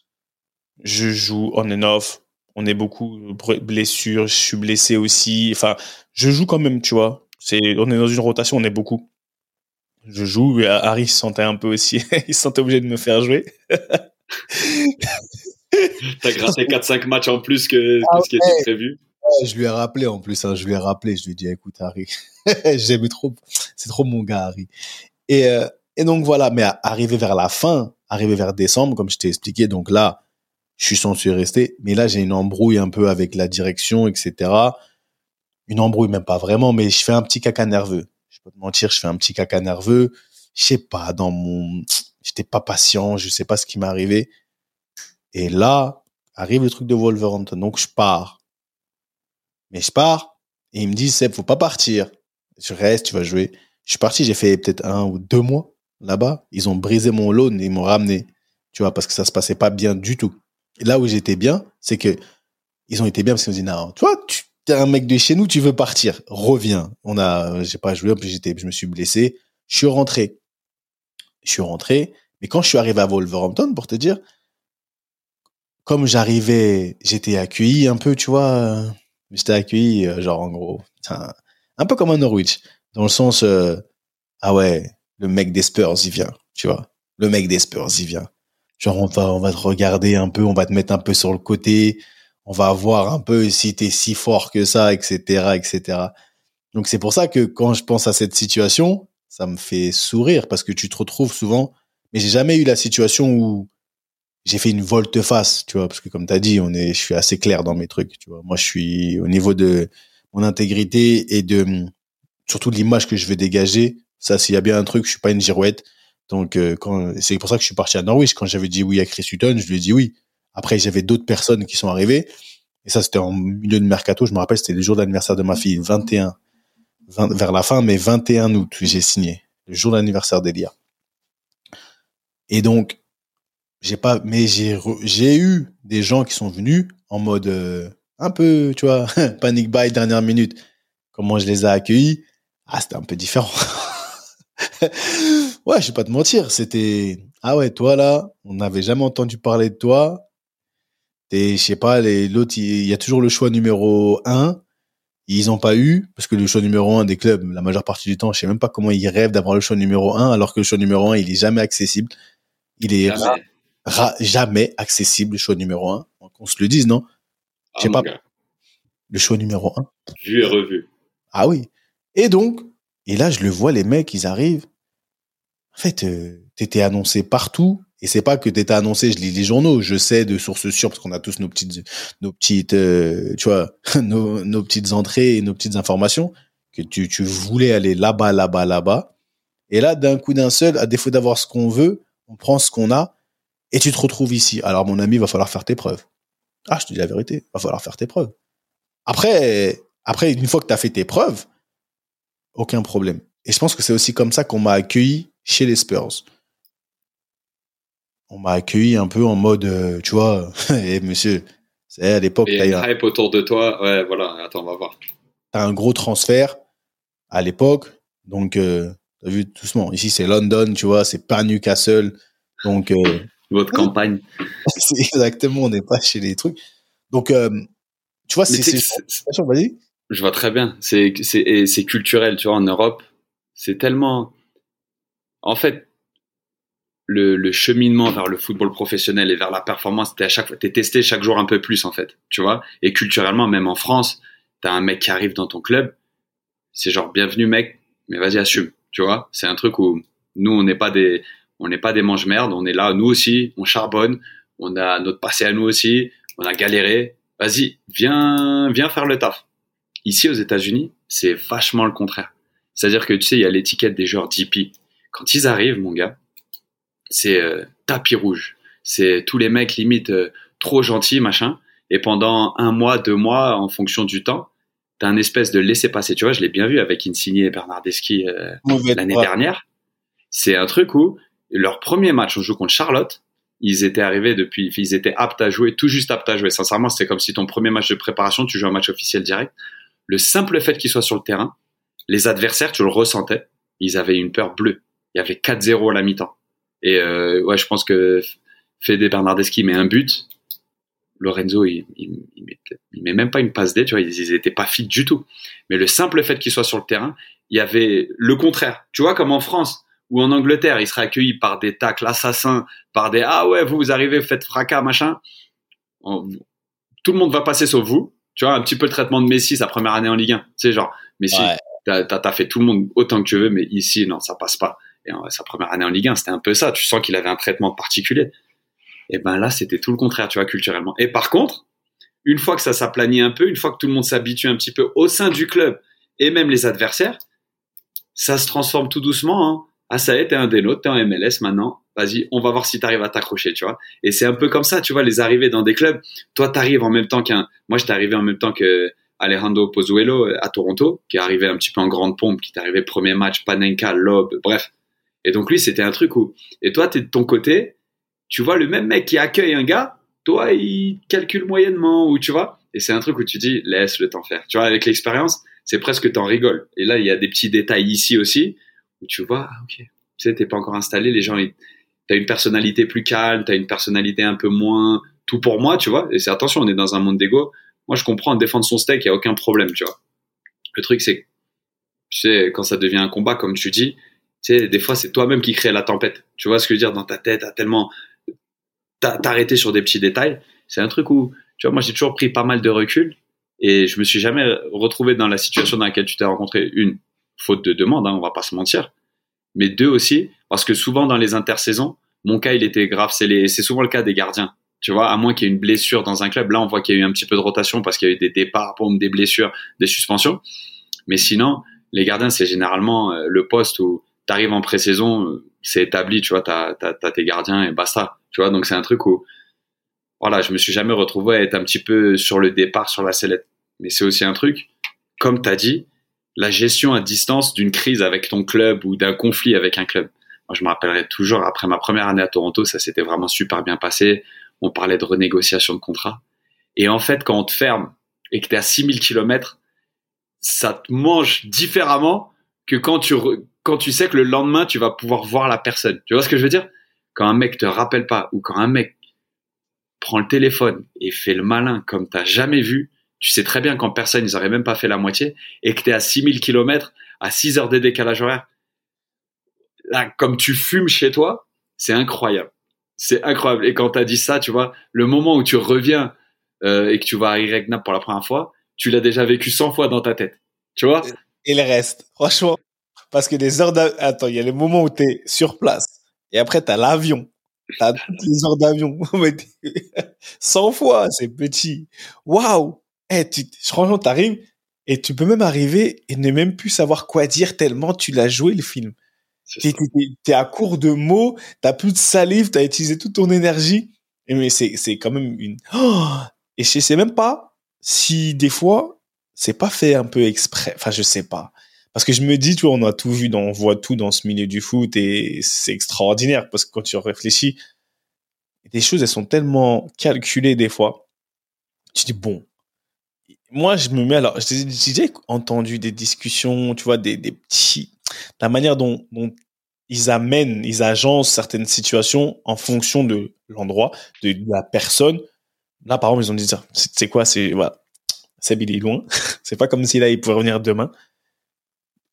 Je joue on and off. On est beaucoup blessures. Je suis blessé aussi. Enfin, je joue quand même, tu vois. C'est, on est dans une rotation, on est beaucoup. Je joue. Harry se sentait un peu aussi. il se sentait obligé de me faire jouer. T'as gratté 4-5 matchs en plus que, que Ah ce qui était prévu. Ouais, Je lui ai rappelé en plus, hein, je lui ai rappelé, je lui ai dit écoute Harry, j'aime trop, c'est trop mon gars Harry. Et, euh, et donc voilà, mais à- arrivé vers la fin, arrivé vers décembre, comme je t'ai expliqué, donc là, je suis censé rester, mais là j'ai une embrouille un peu avec la direction, etc. Une embrouille même pas vraiment, mais je fais un petit caca nerveux. Je peux te mentir, je fais un petit caca nerveux. Je sais pas, dans mon, j'étais pas patient, je sais pas ce qui m'est arrivé. Et là, arrive le truc de Wolverhampton, donc je pars. Mais je pars et ils me disent Seb, faut pas partir. Je reste, tu vas jouer. Je suis parti, j'ai fait peut-être un ou deux mois là-bas. Ils ont brisé mon loan ils m'ont ramené. Tu vois, parce que ça se passait pas bien du tout. Là où j'étais bien, c'est que ils ont été bien parce qu'ils m'ont dit non, tu vois, tu es un mec de chez nous, tu veux partir, reviens. On a, j'ai pas joué, j'étais, je me suis blessé. Je suis rentré. Je suis rentré. Mais quand je suis arrivé à Wolverhampton, pour te dire, comme j'arrivais, j'étais accueilli un peu, tu vois, euh, j'étais accueilli, euh, genre en gros, un, peu comme un Norwich, dans le sens, euh, ah ouais, le mec des Spurs, il vient, tu vois, le mec des Spurs, il vient. Genre on va, on va te regarder un peu, on va te mettre un peu sur le côté, on va voir un peu si t'es si fort que ça, etc., etc. Donc c'est pour ça que quand je pense à cette situation, ça me fait sourire parce que tu te retrouves souvent, mais j'ai jamais eu la situation où j'ai fait une volte-face, tu vois, parce que comme tu as dit, on est, je suis assez clair dans mes trucs, tu vois. Moi, je suis au niveau de mon intégrité et de surtout de l'image que je veux dégager. Ça, s'il y a bien un truc, je suis pas une girouette. Donc, euh, quand c'est pour ça que je suis parti à Norwich. Quand j'avais dit oui à Chris Hutton, je lui ai dit oui. Après, j'avais d'autres personnes qui sont arrivées. Et ça, c'était en milieu de mercato. Je me rappelle, c'était le jour d'anniversaire de ma fille, 21, 20 vers la fin, mais 21 août, j'ai signé. Le jour d'anniversaire d'Elia. Et donc, j'ai pas mais j'ai j'ai eu des gens qui sont venus en mode euh, un peu tu vois panic buy dernière minute. Comment je les ai accueillis? Ah c'était un peu différent. Ouais je vais pas te mentir c'était ah ouais toi là on n'avait jamais entendu parler de toi. T'es je sais pas les l'autre il y a toujours le choix numéro un. Ils ont pas eu parce que le choix numéro un des clubs la majeure partie du temps je sais même pas comment ils rêvent d'avoir le choix numéro un alors que le choix numéro un il est jamais accessible. Il est jamais accessible, le choix numéro un. Qu'on se le dise, non? Ah, sais mon pas. gars. Le choix numéro un. Vu et revu. Ah oui. Et donc, et là, je le vois, les mecs, ils arrivent. En fait, euh, t'étais annoncé partout. Et c'est pas que t'étais annoncé, je lis les journaux, je sais de sources sûres, parce qu'on a tous nos petites, nos petites, euh, tu vois, nos, nos petites entrées et nos petites informations, que tu, tu voulais aller là-bas, là-bas, là-bas. Et là, d'un coup d'un seul, à défaut d'avoir ce qu'on veut, on prend ce qu'on a, et tu te retrouves ici. Alors, mon ami, il va falloir faire tes preuves. Ah, je te dis la vérité, va falloir faire tes preuves. Après, après, une fois que tu as fait tes preuves, aucun problème. Et je pense que c'est aussi comme ça qu'on m'a accueilli chez les Spurs. On m'a accueilli un peu en mode, euh, tu vois, et monsieur, c'est à l'époque, t'as eu un- une hype autour de toi. Ouais, voilà. Attends, on va voir. t'as un gros transfert à l'époque. Donc, euh, t'as vu doucement. Ici, c'est London, tu vois, c'est pas Newcastle. Donc, euh, Votre campagne. c'est exactement, on n'est pas chez les trucs. Donc, euh, tu vois, c'est. Vas-y. Je vois très bien. C'est culturel, tu vois, en Europe. C'est tellement. En fait, le, le cheminement vers le football professionnel et vers la performance, t'es à chaque fois, t'es testé chaque jour un peu plus, en fait, tu vois. Et culturellement, même en France, t'as un mec qui arrive dans ton club, c'est genre bienvenue mec, mais vas-y assume, tu vois. C'est un truc où nous on n'est pas des, on n'est pas des mange merdes, on est là, nous aussi, on charbonne, on a notre passé à nous aussi, on a galéré. Vas-y, viens, viens faire le taf. Ici aux États-Unis, c'est vachement le contraire. C'est-à-dire que tu sais, il y a l'étiquette des joueurs DP. Quand ils arrivent, mon gars, c'est euh, tapis rouge. C'est tous les mecs limite euh, trop gentils, machin. Et pendant un mois, deux mois, en fonction du temps, t'as un espèce de laisser passer. Tu vois, je l'ai bien vu avec Insigne et Bernardeschi euh, l'année dernière. C'est un truc où leur premier match, on joue contre Charlotte. Ils étaient arrivés depuis, ils étaient aptes à jouer, tout juste aptes à jouer. Sincèrement, c'était comme si ton premier match de préparation, tu joues un match officiel direct. Le simple fait qu'ils soient sur le terrain, les adversaires, tu le ressentais, ils avaient une peur bleue. Il y avait 4-0 à la mi-temps. Et euh, ouais, je pense que Fede Bernardeschi met un but. Lorenzo, il, il, met, même pas une passe D, tu vois, ils, ils étaient pas fit du tout. Mais le simple fait qu'ils soient sur le terrain, il y avait le contraire. Tu vois, comme en France ou en Angleterre, ils seraient accueillis par des tacles assassins, par des ah ouais, vous, vous arrivez, vous faites fracas, machin. On- tout le monde va passer sauf vous. Tu vois, un petit peu le traitement de Messi sa première année en Ligue 1. Tu sais, genre, Messi, Ouais. t'as t'as- t'as fait tout le monde autant que tu veux, mais ici, non, ça passe pas. Et en- sa première année en Ligue 1, c'était un peu ça. Tu sens qu'il avait un traitement particulier. Et ben là, c'était tout le contraire, tu vois, culturellement. Et par contre, une fois que ça s'aplanit un peu, une fois que tout le monde s'habitue un petit peu au sein du club et même les adversaires, ça se transforme tout doucement. Hein. Ah, ça y est, t'es un des nôtres, t'es en MLS maintenant. Vas-y, on va voir si t'arrives à t'accrocher, tu vois. Et c'est un peu comme ça, tu vois, les arrivées dans des clubs. Toi, t'arrives en même temps qu'un. Moi, j'étais arrivé en même temps que Alejandro Pozuelo à Toronto, qui est arrivé un petit peu en grande pompe, qui est arrivé premier match, Panenka, Lob, bref. Et donc lui, c'était un truc où. Et toi, t'es de ton côté, tu vois le même mec qui accueille un gars, toi, il calcule moyennement, ou tu vois. Et c'est un truc où tu dis, laisse le temps faire. Tu vois, avec l'expérience, c'est presque t'en rigoles. Et là, il y a des petits détails ici aussi, tu vois, ah, ok, tu sais, t'es pas encore installé, les gens, ils- t'as une personnalité plus calme, t'as une personnalité un peu moins tout pour moi, tu vois. Et c'est attention, on est dans un monde d'ego. Moi, je comprends défendre son steak, il y a aucun problème, tu vois. Le truc, c'est tu sais, quand ça devient un combat, comme tu dis, tu sais, des fois, c'est toi-même qui crée la tempête. Tu vois ce que je veux dire? Dans ta tête, t'as tellement t'arrêter sur des petits détails. C'est un truc où, tu vois, moi, j'ai toujours pris pas mal de recul et je me suis jamais retrouvé dans la situation dans laquelle tu t'es rencontré. Une, faute de demande, hein, on va pas se mentir. Mais deux aussi, parce que souvent dans les intersaisons, mon cas, il était grave. C'est souvent le cas des gardiens. Tu vois, à moins qu'il y ait une blessure dans un club. Là, on voit qu'il y a eu un petit peu de rotation parce qu'il y a eu des départs, des blessures, des suspensions. Mais sinon, les gardiens, c'est généralement euh, le poste où tu arrives en pré-saison, euh, c'est établi, tu vois, t'as, t'as, t'as tes gardiens et basta. Tu vois, donc c'est un truc où, voilà, je me suis jamais retrouvé à être un petit peu sur le départ, sur la sellette. Mais c'est aussi un truc, comme tu as dit, la gestion à distance d'une crise avec ton club ou d'un conflit avec un club. Moi, je me rappellerai toujours, après ma première année à Toronto, ça s'était vraiment super bien passé. On parlait de renégociation de contrat. Et en fait, quand on te ferme et que tu es à 6000 km, ça te mange différemment que quand tu, quand tu sais que le lendemain, tu vas pouvoir voir la personne. Tu vois ce que je veux dire? Quand un mec te rappelle pas ou quand un mec prend le téléphone et fait le malin comme t'as jamais vu, tu sais très bien qu'en personne, ils auraient même pas fait la moitié et que tu es à 6000 km, à 6 heures de décalage horaire. Là, comme tu fumes chez toi, c'est incroyable. C'est incroyable. Et quand tu as dit ça, tu vois, le moment où tu reviens euh, et que tu vois Harry Regna pour la première fois, tu l'as déjà vécu 100 fois dans ta tête. Tu vois? Et le reste, franchement. Parce que des heures d'avion. Attends, il y a les moments où tu es sur place. Et après, tu as l'avion. Tu as toutes les heures d'avion. 100 fois, c'est petit. Waouh Eh, tu, franchement, tu arrives et tu peux même arriver et ne même plus savoir quoi dire tellement tu l'as joué le film. T'es, t'es- à court de mots, t'as plus de salive, t'as utilisé toute ton énergie. Et mais c'est, c'est quand même une. Oh et je sais même pas si des fois c'est pas fait un peu exprès. Enfin, je sais pas. Parce que je me dis, tu vois, on a tout vu, dans, on voit tout dans ce milieu du foot et c'est extraordinaire parce que quand tu réfléchis, des choses elles sont tellement calculées des fois. Tu dis bon. Moi, je me mets alors. J'ai déjà entendu des discussions, tu vois, des, petits la manière dont, ils amènent, ils agencent certaines situations en fonction de l'endroit, de, la personne. Là, par exemple, ils ont dit, c'est quoi, c'est, voilà, Seb, il est loin. c'est pas comme si là, il pouvait revenir demain.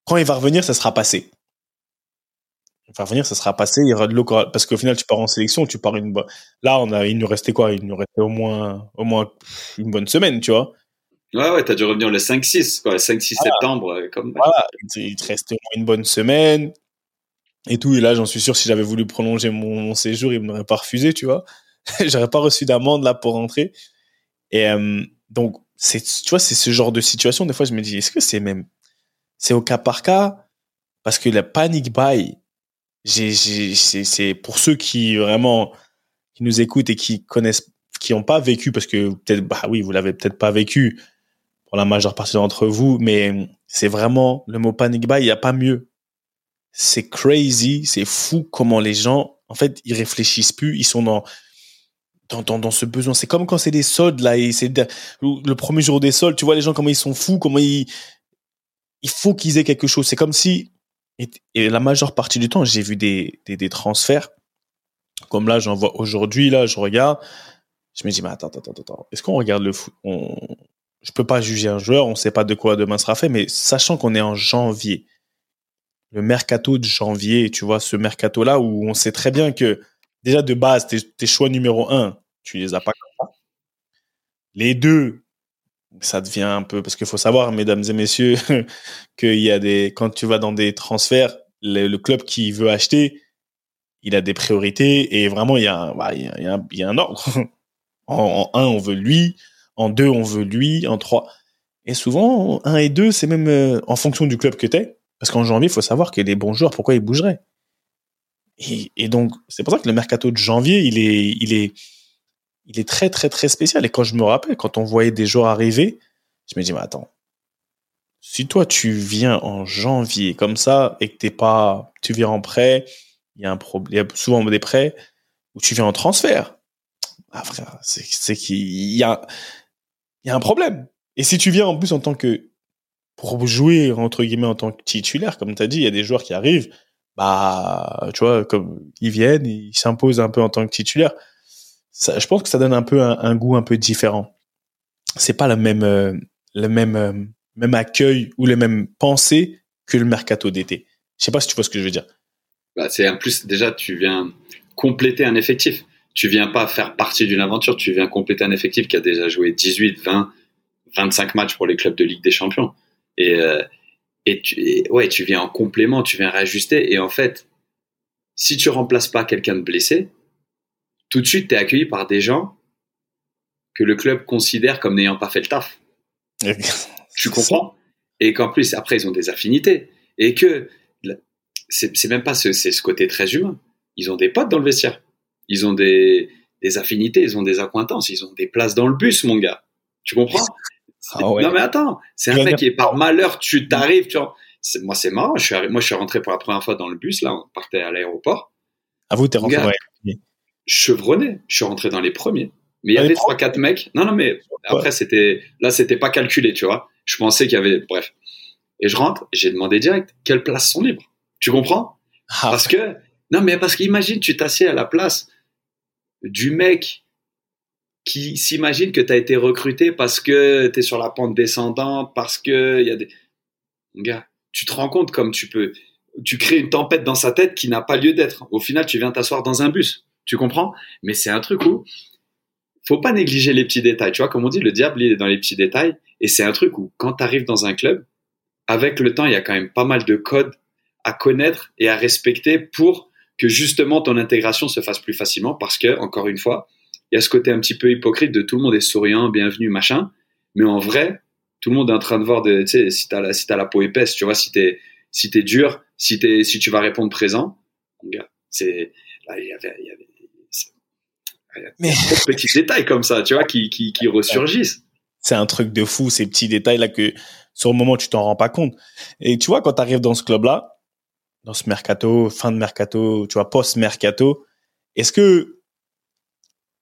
Quand il va revenir, ça sera passé. Il va revenir, ça sera passé, il y aura de l'eau, parce qu'au final, tu pars en sélection, tu pars une là, on a, il nous restait quoi? Il nous restait au moins, au moins une bonne semaine, tu vois? Ouais, ouais, t'as dû revenir le 5-6, quoi, le 5-6 septembre, euh, comme. Voilà, il te restait une bonne semaine et tout. Et là, j'en suis sûr, si j'avais voulu prolonger mon, mon séjour, il m'aurait pas refusé, tu vois. J'aurais pas reçu d'amende là pour rentrer. Et euh, donc, c'est, tu vois, c'est ce genre de situation. Des fois, je me dis, est-ce que c'est même, c'est au cas par cas? Parce que la panic buy, j'ai, j'ai, c'est, c'est pour ceux qui vraiment qui nous écoutent et qui connaissent, qui ont pas vécu, parce que peut-être, bah oui, vous l'avez peut-être pas vécu pour la majeure partie d'entre vous, mais c'est vraiment le mot panic buy, il n'y a pas mieux. C'est crazy, c'est fou comment les gens, en fait, ils réfléchissent plus, ils sont dans, dans, dans, ce besoin. C'est comme quand c'est des soldes, là, et c'est le premier jour des soldes, tu vois les gens comment ils sont fous, comment ils, il faut qu'ils aient quelque chose. C'est comme si, et, et la majeure partie du temps, j'ai vu des, des, des transferts, comme là, j'en vois aujourd'hui, là, je regarde, je me dis, mais attends, attends, attends, attends, est-ce qu'on regarde le foot, on, je peux pas juger un joueur, on sait pas de quoi demain sera fait, mais sachant qu'on est en janvier, le mercato de janvier, tu vois, ce mercato-là où on sait très bien que déjà de base, tes, choix numéro un, tu les as pas. Les deux, ça devient un peu, parce qu'il faut savoir, mesdames et messieurs, qu'il y a des, quand tu vas dans des transferts, le, club qui veut acheter, il a des priorités et vraiment, il y a un, bah, il y a, un, ordre. En un, on veut lui, en deux, on veut lui, en trois. Et souvent, un et deux, c'est même euh, en fonction du club que t'es. Parce qu'en janvier, il faut savoir que les bons joueurs, pourquoi ils bougeraient. Et, donc, c'est pour ça que le mercato de janvier, il est, il est, il est très, très, très spécial. Et quand je me rappelle, quand on voyait des joueurs arriver, je me dis, mais attends, si toi, tu viens en janvier comme ça et que t'es pas, tu viens en prêt, il y a un problème, souvent des prêts où tu viens en transfert. Ah, frère, c'est qu'il y a, il y a un problème. Et si tu viens en plus en tant que, pour jouer, entre guillemets, en tant que titulaire, comme tu as dit, il y a des joueurs qui arrivent, bah, tu vois, comme ils viennent, ils s'imposent un peu en tant que titulaire. Ça, je pense que ça donne un peu un, goût un peu différent. C'est pas le même, euh, le même, euh, même accueil ou les mêmes pensées que le mercato d'été. Je sais pas si tu vois ce que je veux dire. Bah, c'est en plus, déjà, tu viens compléter un effectif. Tu viens pas faire partie d'une aventure, tu viens compléter un effectif qui a déjà joué 18, 20, 25 matchs pour les clubs de Ligue des Champions. Et, euh, et, tu, et ouais, tu viens en complément, tu viens réajuster. Et en fait, si tu remplaces pas quelqu'un de blessé, tout de suite, tu es accueilli par des gens que le club considère comme n'ayant pas fait le taf. Tu comprends? Et qu'en plus, après, ils ont des affinités. Et que c'est même pas ce, ce côté très humain. Ils ont des potes dans le vestiaire. Ils ont des, des affinités, ils ont des accointances, ils ont des places dans le bus, mon gars. Tu comprends? Ah ouais. Non mais attends, c'est un mec a- qui est par malheur, tu t'arrives, tu vois. Moi c'est marrant, je suis, arri- moi je suis rentré pour la première fois dans le bus, là, on partait à l'aéroport. À vous, t'es rentré Gars. dans les- chevronné. Je suis rentré dans les premiers. Mais il y avait trois, quatre mecs. Non, non, mais après, c'était, là, c'était pas calculé, tu vois. Je pensais qu'il y avait, bref. Et je rentre, j'ai demandé direct, quelles places sont libres? Tu comprends? Ah, Parce que, non, mais parce qu'imagine, tu t'assieds à la place du mec qui s'imagine que tu as été recruté parce que tu es sur la pente descendante, parce que il y a des. Gars, tu te rends compte comme tu peux. Tu crées une tempête dans sa tête qui n'a pas lieu d'être. Au final, tu viens t'asseoir dans un bus. Tu comprends? Mais c'est un truc où faut pas négliger les petits détails. Tu vois, comme on dit, le diable, il est dans les petits détails. Et c'est un truc où, quand tu arrives dans un club, avec le temps, il y a quand même pas mal de codes à connaître et à respecter pour que justement ton intégration se fasse plus facilement parce que, encore une fois, il y a ce côté un petit peu hypocrite de tout le monde est souriant, bienvenu, machin. Mais en vrai, tout le monde est en train de voir de, tu sais, si t'as la, si t'as la peau épaisse, tu vois, si t'es, si t'es dur, si t'es, si tu vas répondre présent, c'est, là, il y avait, il y avait, mais... de petits détails comme ça, tu vois, qui, qui, qui ressurgissent. C'est un truc de fou, ces petits détails-là que, sur le moment, tu t'en rends pas compte. Et tu vois, quand tu arrives dans ce club-là, dans ce mercato, fin de mercato, tu vois, post-mercato, est-ce que,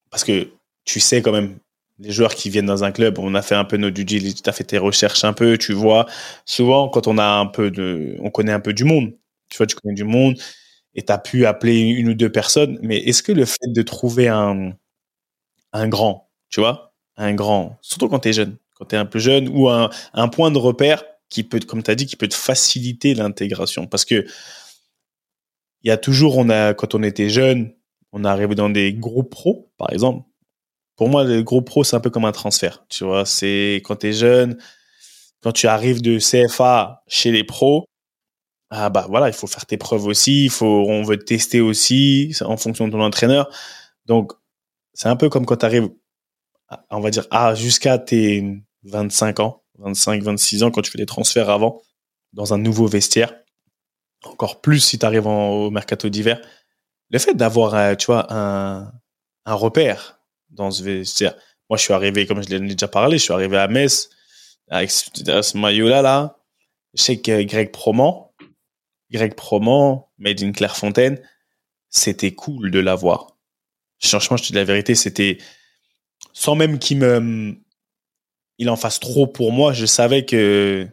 parce que tu sais quand même, les joueurs qui viennent dans un club, on a fait un peu nos due diligence, tu as fait tes recherches un peu, tu vois, souvent quand on a un peu de, on connaît un peu du monde, tu vois, tu connais du monde, et tu as pu appeler une ou deux personnes, mais est-ce que le fait de trouver un, un grand, tu vois, un grand, surtout quand tu es jeune, quand tu es un peu jeune, ou un, un point de repère qui peut, comme tu as dit, qui peut te faciliter l'intégration. Parce que il y a toujours, on a, quand on était jeune, on arrivé dans des groupes pros, par exemple. Pour moi, le groupe pro, c'est un peu comme un transfert. Tu vois, c'est quand tu es jeune, quand tu arrives de CFA chez les pros, ah bah voilà, il faut faire tes preuves aussi, il faut, on veut te tester aussi en fonction de ton entraîneur. Donc, c'est un peu comme quand tu arrives, on va dire, ah, jusqu'à tes 25 ans, 25, 26 ans, quand tu fais des transferts avant, dans un nouveau vestiaire. Encore plus si tu arrives au mercato d'hiver. Le fait d'avoir, euh, tu vois, un, repère dans ce vestiaire. Moi, je suis arrivé, comme je l'ai déjà parlé, je suis arrivé à Metz avec ce maillot-là, là. Je sais que Greg Proman, Greg Proman, made in Clairefontaine, c'était cool de l'avoir. Franchement, je te dis la vérité, c'était sans même qu'il me il en fasse trop pour moi, je savais que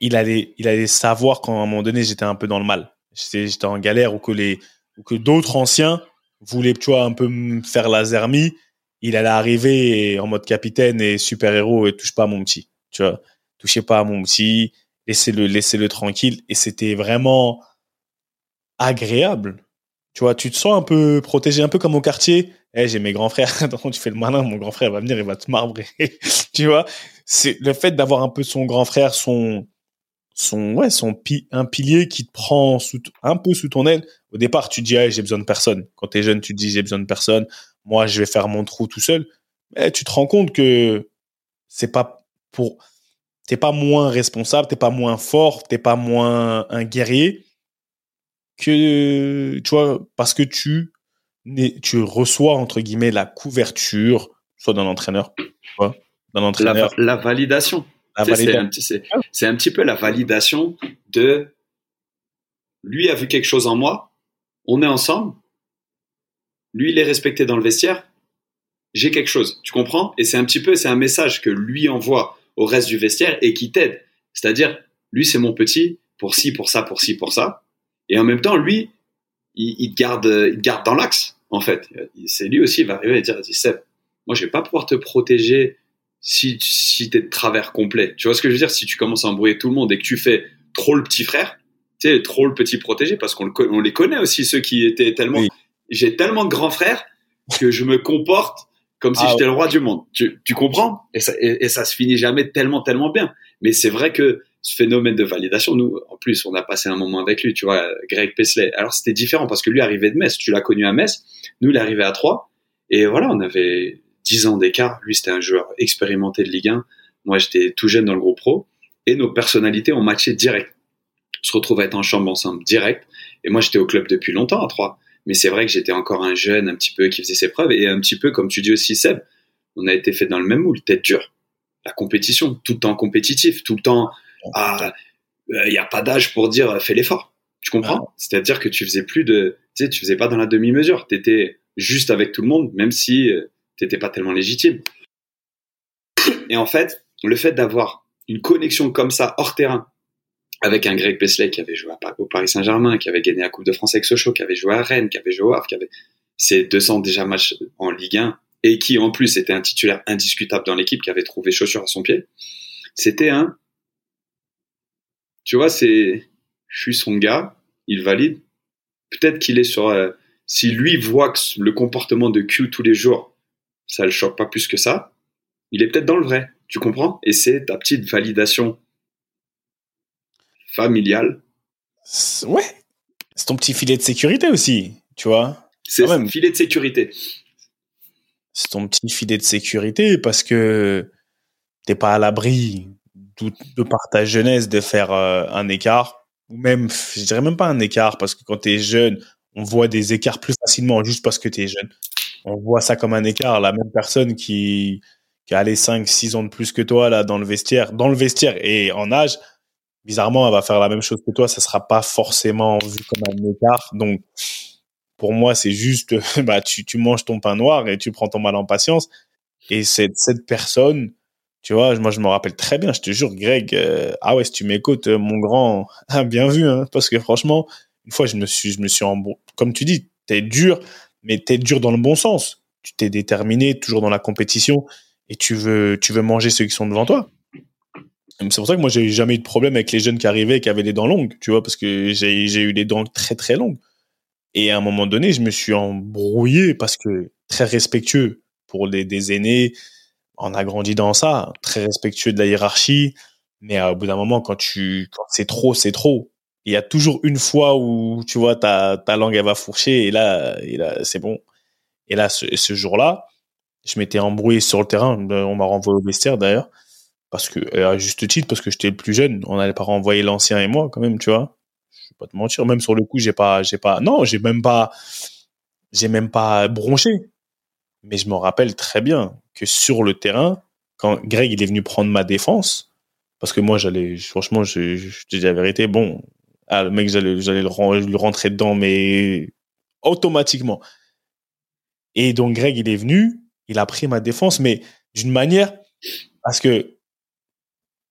il allait il allait savoir quand à un moment donné j'étais un peu dans le mal. J'étais en galère ou que les que d'autres anciens voulaient tu vois un peu me faire la zermie, il allait arriver en mode capitaine et super-héros et touche pas à mon petit, tu vois. Touchez pas à mon petit, laissez-le laissez-le tranquille et c'était vraiment agréable. Tu vois, tu te sens un peu protégé, un peu comme au quartier. Eh, j'ai mes grands frères. tu fais le malin, mon grand frère va venir, il va te marbrer. tu vois, c'est le fait d'avoir un peu son grand frère, son, son, ouais, son un pilier qui te prend sous, un peu sous ton aile. Au départ, tu dis, j'ai besoin de personne. Quand t'es jeune, tu te dis, j'ai besoin de personne. Moi, je vais faire mon trou tout seul. Mais tu te rends compte que c'est pas pour, t'es pas moins responsable, t'es pas moins fort, t'es pas moins un guerrier que, tu vois, parce que tu, tu reçois, entre guillemets, la couverture, soit d'un entraîneur, d'un entraîneur. La, validation. C'est un, un, petit peu la validation de lui a vu quelque chose en moi, on est ensemble, lui il est respecté dans le vestiaire, j'ai quelque chose, tu comprends? Et c'est un petit peu, c'est un message que lui envoie au reste du vestiaire et qui t'aide. C'est-à-dire, lui c'est mon petit, pour ci, pour ça, pour ci, pour ça. Et en même temps, lui, il, te garde, il garde dans l'axe, en fait. C'est lui aussi, il va arriver et dire, Seb, moi, je vais pas pouvoir te protéger si, si es de travers complet. Tu vois ce que je veux dire? Si tu commences à embrouiller tout le monde et que tu fais trop le petit frère, tu sais, trop le petit protégé, parce qu'on on les connaît aussi, ceux qui étaient tellement, j'ai tellement de grands frères que je me comporte comme si ah j'étais le roi du monde. Tu, tu comprends? Et ça, et ça se finit jamais tellement, tellement bien. Mais c'est vrai que ce phénomène de validation, nous, en plus, on a passé un moment avec lui, tu vois, Greg Pesley. Alors, c'était différent parce que lui arrivait de Metz. Tu l'as connu à Metz. Nous, il arrivait à Troyes. Et voilà, on avait 10 ans d'écart. Lui, c'était un joueur expérimenté de Ligue 1. Moi, j'étais tout jeune dans le groupe pro. Et nos personnalités ont matché direct. On se retrouve à être en chambre ensemble direct. Et moi, j'étais au club depuis longtemps à Troyes. Mais c'est vrai que j'étais encore un jeune, un petit peu, qui faisait ses preuves. Et un petit peu, comme tu dis aussi, Seb, on a été fait dans le même moule, tête dure. La compétition, tout le temps compétitif, tout le temps il ah, n'y euh, a pas d'âge pour dire euh, fais l'effort. Tu comprends? C'est-à-dire que tu faisais plus de, tu sais, tu faisais pas dans la demi-mesure. Tu étais juste avec tout le monde, même si euh, tu n'étais pas tellement légitime. Et en fait, le fait d'avoir une connexion comme ça hors terrain avec un Greg Pesley qui avait joué au Paris Saint-Germain, qui avait gagné la Coupe de France avec Sochaux, qui avait joué à Rennes, qui avait joué au Havre, qui avait ses 200 déjà matchs en Ligue 1 et qui en plus était un titulaire indiscutable dans l'équipe, qui avait trouvé chaussure à son pied. C'était un tu vois, c'est, je suis son gars, il valide. Peut-être qu'il est sur, euh, si lui voit que le comportement de Q tous les jours, ça le choque pas plus que ça, il est peut-être dans le vrai. Tu comprends? Et c'est ta petite validation familiale. Ouais. C'est ton petit filet de sécurité aussi, tu vois. C'est un filet de sécurité. C'est ton petit filet de sécurité parce que t'es pas à l'abri de, par ta jeunesse de faire euh, un écart ou même, je dirais même pas un écart parce que quand t'es jeune, on voit des écarts plus facilement juste parce que t'es jeune. On voit ça comme un écart. La même personne qui, qui a les 5, 6 ans de plus que toi là dans le vestiaire, dans le vestiaire et en âge, bizarrement, elle va faire la même chose que toi. Ça sera pas forcément vu comme un écart. Donc, pour moi, c'est juste, bah, tu, tu manges ton pain noir et tu prends ton mal en patience. Et cette, cette personne, tu vois, moi, je me rappelle très bien, je te jure, Greg, euh, ah ouais, si tu m'écoutes, euh, mon grand, bien vu, hein, parce que franchement, une fois, je me suis, je me suis comme tu dis, t'es dur, mais t'es dur dans le bon sens. Tu t'es déterminé, toujours dans la compétition, et tu veux, tu veux manger ceux qui sont devant toi. C'est pour ça que moi, j'ai jamais eu de problème avec les jeunes qui arrivaient et qui avaient des dents longues, tu vois, parce que j'ai j'ai eu des dents très très longues. Et à un moment donné, je me suis embrouillé parce que très respectueux pour les, des aînés, on a grandi dans ça, très respectueux de la hiérarchie, mais euh, au bout d'un moment, quand tu, quand c'est trop, c'est trop. Il y a toujours une fois où, tu vois, ta, ta langue, elle va fourcher, et là, et là c'est bon. Et là, ce, jour-là, je m'étais embrouillé sur le terrain, on m'a renvoyé au vestiaire d'ailleurs, parce que, et à juste titre, parce que j'étais le plus jeune, on n'allait pas renvoyer l'ancien et moi, quand même, tu vois. Je vais pas te mentir, même sur le coup, j'ai pas, j'ai pas, non, j'ai même pas, j'ai même pas bronché. Mais je me rappelle très bien que sur le terrain, quand Greg il est venu prendre ma défense, parce que moi j'allais, franchement, je, je, te dis la vérité, bon, ah, le mec j'allais, j'allais le, rentrer dedans, mais automatiquement. Et donc Greg il est venu, il a pris ma défense, mais d'une manière, parce que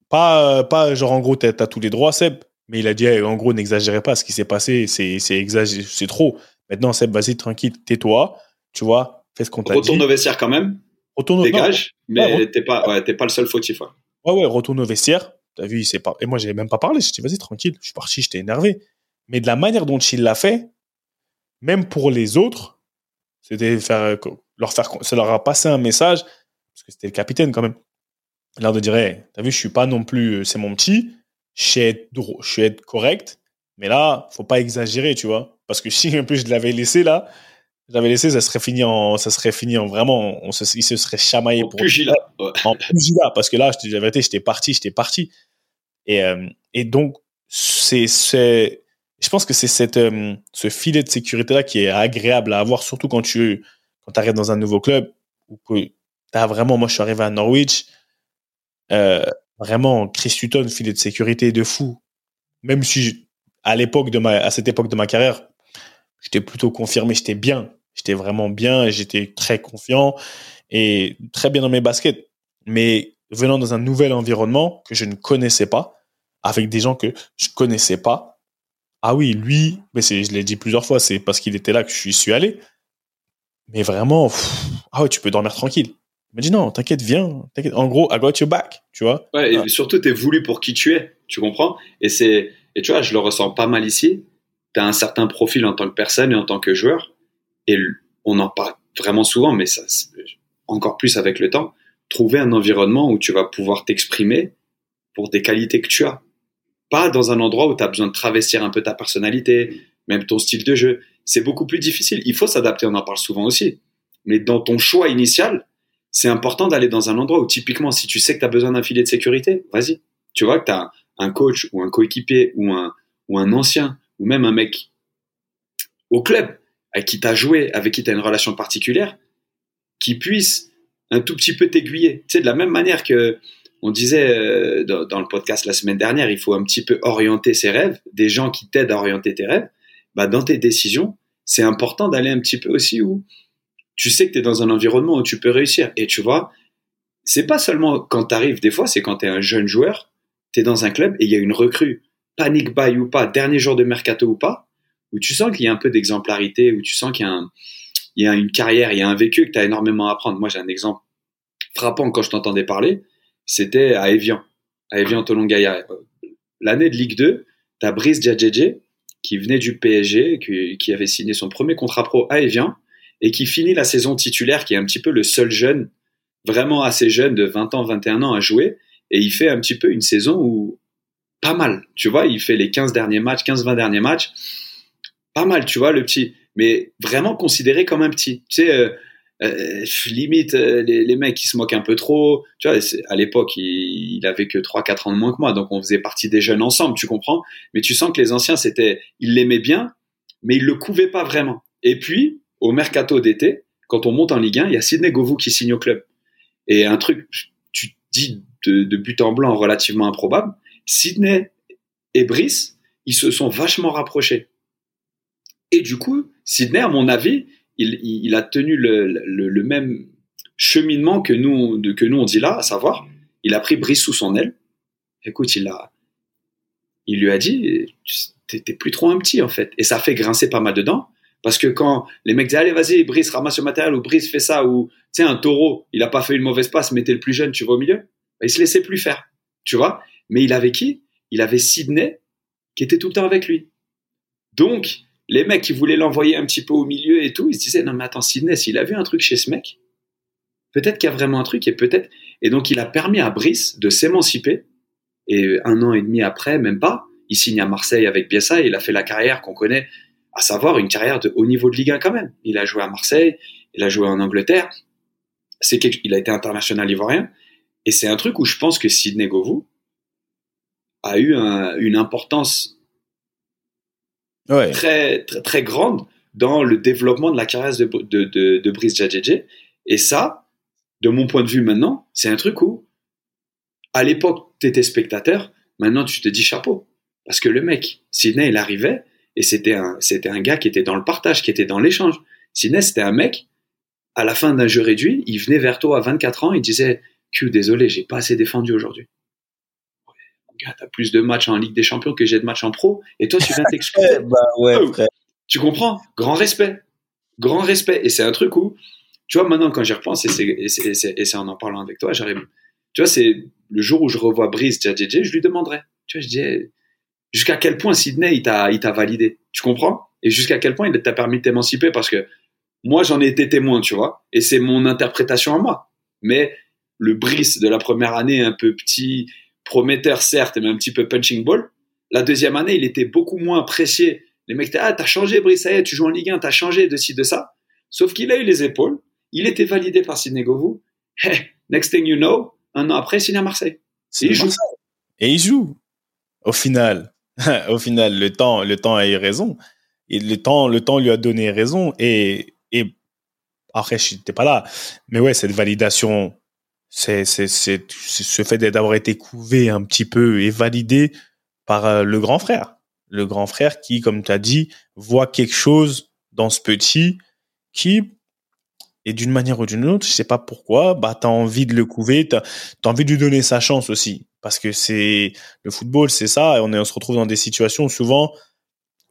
pas, pas genre en gros t'as, t'as tous les droits Seb, mais il a dit en gros n'exagérez pas, ce qui s'est passé c'est, c'est exagéré, c'est trop. Maintenant Seb vas-y tranquille, tais-toi, tu vois, fais ce qu'on t'a dit. Retourne au vestiaire quand même, Retourne au dégage, mais Ouais, t'es pas, ouais, t'es pas le seul fautif. ouais. Ouais, ouais, retourne au vestiaire. T'as vu, il s'est pas. Et moi, j'ai même pas parlé. J'ai dit, vas-y, tranquille. Je suis parti, j'étais énervé. Mais de la manière dont il l'a fait, même pour les autres, c'était faire, leur faire, ça leur a passé un message, parce que c'était le capitaine quand même. L'air de dire, hey, t'as vu, je suis pas non plus, euh, c'est mon petit, je sais être, je sais être correct, mais là, faut pas exagérer, tu vois. Parce que si un peu je l'avais laissé là, je l'avais laissé, ça serait fini en, ça serait fini en vraiment, on se, il se serait chamaillé Au pour pugilat. Ouais. en pugilat parce que là, je te dis la vérité, j'étais parti, j'étais parti. Et, euh, et donc, c'est, c'est, je pense que c'est cette, euh, ce filet de sécurité là qui est agréable à avoir, surtout quand tu, quand arrives dans un nouveau club ou que t'as vraiment, moi, je suis arrivé à Norwich, euh, vraiment, Chris Hutton, filet de sécurité de fou. Même si, à l'époque de ma, à cette époque de ma carrière, j'étais plutôt confirmé, j'étais bien, j'étais vraiment bien, et j'étais très confiant et très bien dans mes baskets. Mais venant dans un nouvel environnement que je ne connaissais pas, avec des gens que je connaissais pas, ah oui, lui, mais c'est, je l'ai dit plusieurs fois, c'est parce qu'il était là que je suis, suis allé. Mais vraiment, pff, ah ouais, tu peux dormir tranquille. Il m'a dit non, t'inquiète, viens, t'inquiète. En gros, I got your back, tu vois. Ouais, et Ah. surtout, t'es voulu pour qui tu es, tu comprends? Et c'est, et tu vois, je le ressens pas mal ici. T'as un certain profil en tant que personne et en tant que joueur, et on en parle vraiment souvent, mais ça, encore plus avec le temps. Trouver un environnement où tu vas pouvoir t'exprimer pour des qualités que tu as, pas dans un endroit où tu as besoin de travestir un peu ta personnalité, même ton style de jeu. C'est beaucoup plus difficile. Il faut s'adapter, on en parle souvent aussi. Mais dans ton choix initial, c'est important d'aller dans un endroit où typiquement, si tu sais que tu as besoin d'un filet de sécurité, vas-y. Tu vois que tu as un coach ou un coéquipier ou un, ou un ancien ou même un mec au club avec qui tu as joué, avec qui tu as une relation particulière, qui puisse un tout petit peu t'aiguiller. Tu sais, de la même manière que on disait euh, dans, le podcast la semaine dernière, il faut un petit peu orienter ses rêves, des gens qui t'aident à orienter tes rêves. Bah, dans tes décisions, c'est important d'aller un petit peu aussi où tu sais que tu es dans un environnement où tu peux réussir. Et tu vois, c'est pas seulement quand tu arrives, des fois, c'est quand tu es un jeune joueur, tu es dans un club et il y a une recrue, panic buy ou pas, dernier jour de mercato ou pas, où tu sens qu'il y a un peu d'exemplarité, où tu sens qu'il y a, une carrière, il y a un vécu que tu as énormément à apprendre. Moi, j'ai un exemple frappant quand je t'entendais parler, c'était à Evian, à Evian Tolongaya. L'année de Ligue 2, tu as Brice Djadjedje qui venait du PSG, qui avait signé son premier contrat pro à Evian, et qui finit la saison titulaire, qui est un petit peu le seul jeune, vraiment assez jeune, de 20 ans, 21 ans à jouer, et il fait un petit peu une saison où pas mal, tu vois, il fait les 15 derniers matchs, 15-20 derniers matchs, pas mal, tu vois, le petit, mais vraiment considéré comme un petit. Tu sais, euh, euh, limite, euh, les, mecs qui se moquent un peu trop, tu vois, à l'époque, il, il, avait que 3-4 ans de moins que moi, donc on faisait partie des jeunes ensemble, tu comprends, mais tu sens que les anciens, c'était, ils l'aimaient bien, mais ils le couvaient pas vraiment. Et puis, au mercato d'été, quand on monte en Ligue 1, il y a Sidney Govou qui signe au club. Et un truc, tu dis de, de but en blanc relativement improbable, Sidney et Brice, ils se sont vachement rapprochés. Et du coup, Sidney, à mon avis, il, a tenu le, même cheminement que nous, que nous on dit là, à savoir, il a pris Brice sous son aile. Écoute, il a, il lui a dit, t'es plus trop un petit en fait. Et ça fait grincer pas mal dedans. Parce que quand les mecs disent allez vas-y Brice ramasse le matériel ou Brice fait ça ou tu sais un taureau il a pas fait une mauvaise passe mais t'es le plus jeune tu vas au milieu bah, il se laissait plus faire tu vois mais il avait qui? Il avait Sydney qui était tout le temps avec lui donc les mecs qui voulaient l'envoyer un petit peu au milieu et tout. Ils se disaient non mais attends Sydney s'il a vu un truc chez ce mec peut-être qu'il y a vraiment un truc et peut-être et donc il a permis à Brice de s'émanciper. Et un an et demi après même pas il signe à Marseille avec Biessa et il a fait la carrière qu'on connaît à savoir une carrière de haut niveau de Ligue 1 quand même. Il a joué à Marseille, il a joué en Angleterre, c'est il a été international ivoirien, et c'est un truc où je pense que Sidney Govou a eu un, une importance très, très, grande dans le développement de la carrière de, de, de, Brice Djadjedje. Et ça, de mon point de vue maintenant, c'est un truc où, à l'époque, tu étais spectateur, maintenant tu te dis chapeau. Parce que le mec, Sidney, il arrivait, et c'était un, c'était un gars qui était dans le partage, qui était dans l'échange. Sidney, c'était un mec, à la fin d'un jeu réduit, il venait vers toi à 24 ans, il disait Q, désolé, j'ai pas assez défendu aujourd'hui. Gars, t'as plus de matchs en Ligue des Champions que j'ai de matchs en pro, et toi, tu viens t'excuser. bah ouais, oh, tu comprends? Grand respect. Grand respect. Et c'est un truc où, tu vois, maintenant, quand j'y repense, et c'est, en en parlant avec toi, j'arrive. Tu vois, c'est le jour où je revois Brice Djadjedje, je lui demanderai. Tu vois, je dis, jusqu'à quel point Sydney il t'a validé? Tu comprends? Et jusqu'à quel point il t'a permis de t'émanciper? Parce que moi j'en ai été témoin tu vois et c'est mon interprétation à moi mais le Brice de la première année un peu petit prometteur certes mais un petit peu punching ball. La deuxième année il était beaucoup moins apprécié. Les mecs étaient ah t'as changé Brice ça y est, tu joues en Ligue 1 t'as changé de ci de ça. Sauf qu'il a eu les épaules. Il était validé par Sidney Govou hey, next thing you know un an après il signe à Marseille. Et il joue. Et il joue. Au final. Au final, le temps, le temps a eu raison. Et le temps, le temps lui a donné raison. Et, et après, je n'étais pas là. Mais ouais, cette validation, c'est, ce fait d'avoir été couvé un petit peu et validé par euh, le grand frère. Le grand frère qui, comme tu as dit, voit quelque chose dans ce petit qui, et d'une manière ou d'une autre, je sais pas pourquoi, bah, tu as envie de le couver, tu as envie de lui donner sa chance aussi parce que c'est le football, c'est ça. Et on, se retrouve dans des situations souvent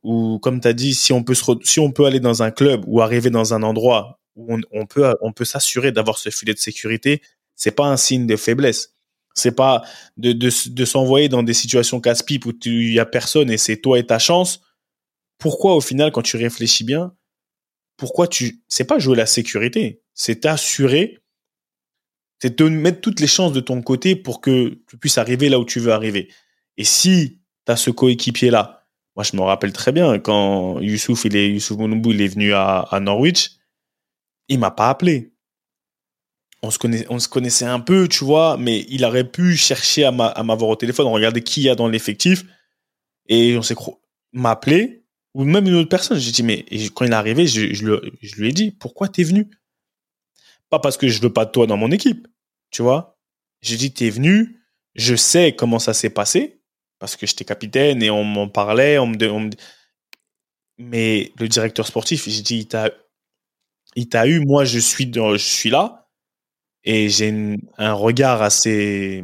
où, comme tu as dit, si on peut si on peut aller dans un club ou arriver dans un endroit où on peut on peut s'assurer d'avoir ce filet de sécurité, c'est pas un signe de faiblesse. C'est pas de, de, s'envoyer dans des situations casse-pipe où il y a personne et c'est toi et ta chance. Pourquoi au final, quand tu réfléchis bien, pourquoi tu c'est pas jouer la sécurité, c'est t'assurer c'est de mettre toutes les chances de ton côté pour que tu puisses arriver là où tu veux arriver. Et si tu as ce coéquipier-là, moi je me rappelle très bien quand Youssouf, il est, Youssouf il est venu à, à Norwich, il m'a pas appelé. On se, connaissait, un peu, tu vois, mais il aurait pu chercher à m'avoir au téléphone, regarder qui il y a dans l'effectif, et on s'est m'appeler, ou même une autre personne. J'ai dit, mais quand il est arrivé, je, lui ai dit, pourquoi t'es venu? Pas parce que je veux pas de toi dans mon équipe, tu vois. J'ai dit, t'es venu, je sais comment ça s'est passé, parce que j'étais capitaine et on m'en parlait, on me, mais le directeur sportif, j'ai dit, il t'a, eu, moi je suis là, et j'ai un regard assez,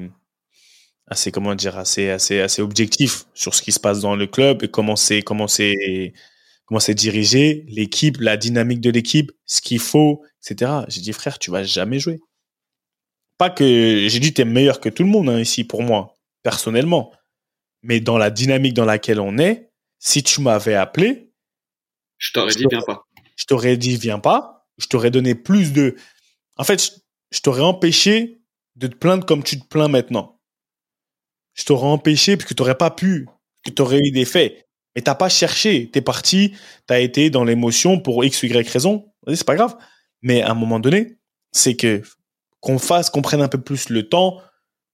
assez, comment dire, assez, assez, assez objectif sur ce qui se passe dans le club et comment c'est, comment c'est, comment c'est dirigé, l'équipe, la dynamique de l'équipe, ce qu'il faut, etc. J'ai dit, frère, tu vas jamais jouer. Pas que j'ai dit, tu es meilleur que tout le monde hein, ici pour moi, personnellement. Mais dans la dynamique dans laquelle on est, si tu m'avais appelé, je t'aurais dit, viens pas. Je t'aurais dit, viens pas. je t'aurais donné plus de. En fait, je, t'aurais empêché de te plaindre comme tu te plains maintenant. Je t'aurais empêché parce que tu n'aurais pas pu, que tu aurais eu des faits. Mais t'as pas cherché. T'es parti, t'as été dans l'émotion pour X Y raison. C'est pas grave. Mais à un moment donné, c'est que qu'on fasse, qu'on prenne un peu plus le temps,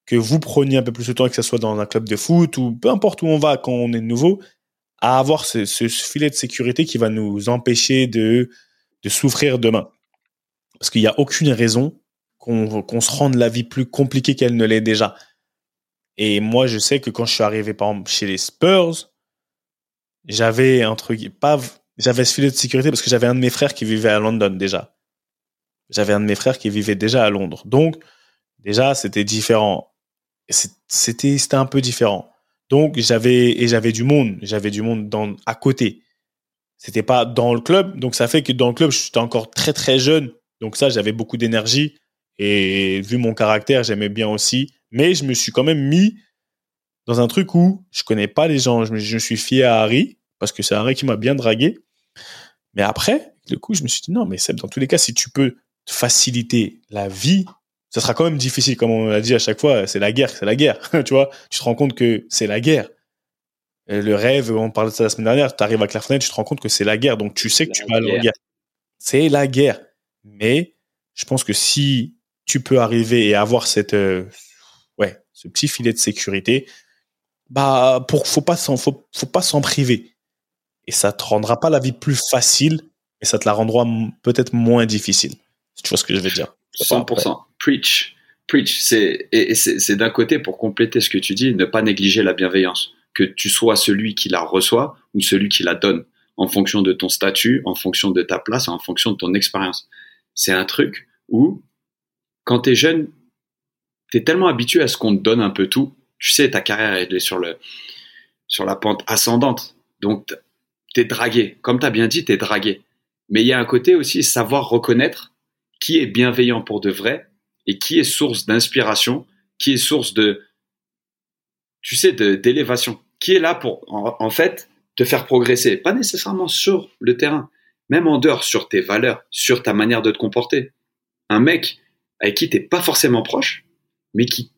que vous preniez un peu plus de temps, que ce soit dans un club de foot ou peu importe où on va quand on est nouveau, à avoir ce, ce filet de sécurité qui va nous empêcher de, de souffrir demain. Parce qu'il n'y a aucune raison qu'on se rende la vie plus compliquée qu'elle ne l'est déjà. Et moi, je sais que quand je suis arrivé, par exemple, chez les Spurs, j'avais un pas, j'avais ce filet de sécurité parce que j'avais un de mes frères qui vivait à London déjà. J'avais un de mes frères qui vivait déjà à Londres. Donc, déjà, c'était différent. C'était un peu différent. Donc, j'avais, et j'avais du monde. J'avais du monde dans, à côté. C'était pas dans le club. Donc, ça fait que dans le club, j'étais encore très, très jeune. Donc, ça, j'avais beaucoup d'énergie. Et vu mon caractère, j'aimais bien aussi. Mais je me suis quand même mis dans un truc où je connais pas les gens. Je me, je suis fié à Harry parce que c'est Harry qui m'a bien dragué. Mais après, du coup, je me suis dit non, mais Seb, dans tous les cas, si tu peux te faciliter la vie, ça sera quand même difficile, comme on l'a dit à chaque fois. C'est la guerre, c'est la guerre. tu vois, tu te rends compte que c'est la guerre. Le rêve, on parlait de ça la semaine dernière. Tu arrives à Clairefontaine, tu te rends compte que c'est la guerre. Donc tu sais que La tu vas aller en guerre. C'est la guerre. Mais je pense que si tu peux arriver et avoir cette, euh, ouais, ce petit filet de sécurité, bah, pour, faut pas s'en, faut, faut pas s'en priver. Et ça te rendra pas la vie plus facile, mais ça te la rendra peut-être moins difficile. Si tu vois ce que je veux dire? 100%. Preach. Preach. C'est, et et c'est, c'est d'un côté, pour compléter ce que tu dis, ne pas négliger la bienveillance. Que tu sois celui qui la reçoit ou celui qui la donne, en fonction de ton statut, en fonction de ta place, en fonction de ton expérience. C'est un truc où, quand t'es jeune, t'es tellement habitué à ce qu'on te donne un peu tout. Tu sais, ta carrière, est sur la pente ascendante. Donc, t'es dragué. Comme t'as bien dit, t'es dragué. Mais il y a un côté aussi, savoir reconnaître qui est bienveillant pour de vrai et qui est source d'inspiration, qui est source de, tu sais, d'élévation, qui est là pour, en fait, te faire progresser. Pas nécessairement sur le terrain, même en dehors, sur tes valeurs, sur ta manière de te comporter. Un mec avec qui t'es pas forcément proche, mais qui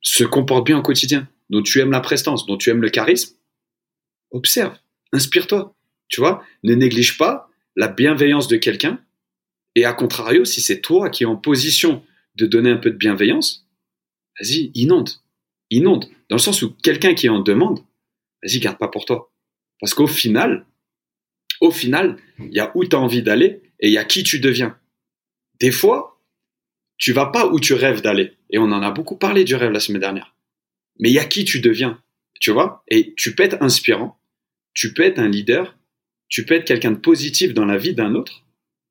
se comporte bien au quotidien, dont tu aimes la prestance, dont tu aimes le charisme, observe, inspire-toi. Tu vois, ne néglige pas la bienveillance de quelqu'un et à contrario, si c'est toi qui es en position de donner un peu de bienveillance, vas-y, inonde. Inonde. Dans le sens où quelqu'un qui en demande, vas-y, garde pas pour toi. Parce qu'au final, au final, il y a où tu envie d'aller et il y a qui tu deviens. Des fois, tu vas pas où tu rêves d'aller. Et on en a beaucoup parlé du rêve la semaine dernière. Mais il y a qui tu deviens. Tu vois? Et tu peux être inspirant, tu peux être un leader, tu peux être quelqu'un de positif dans la vie d'un autre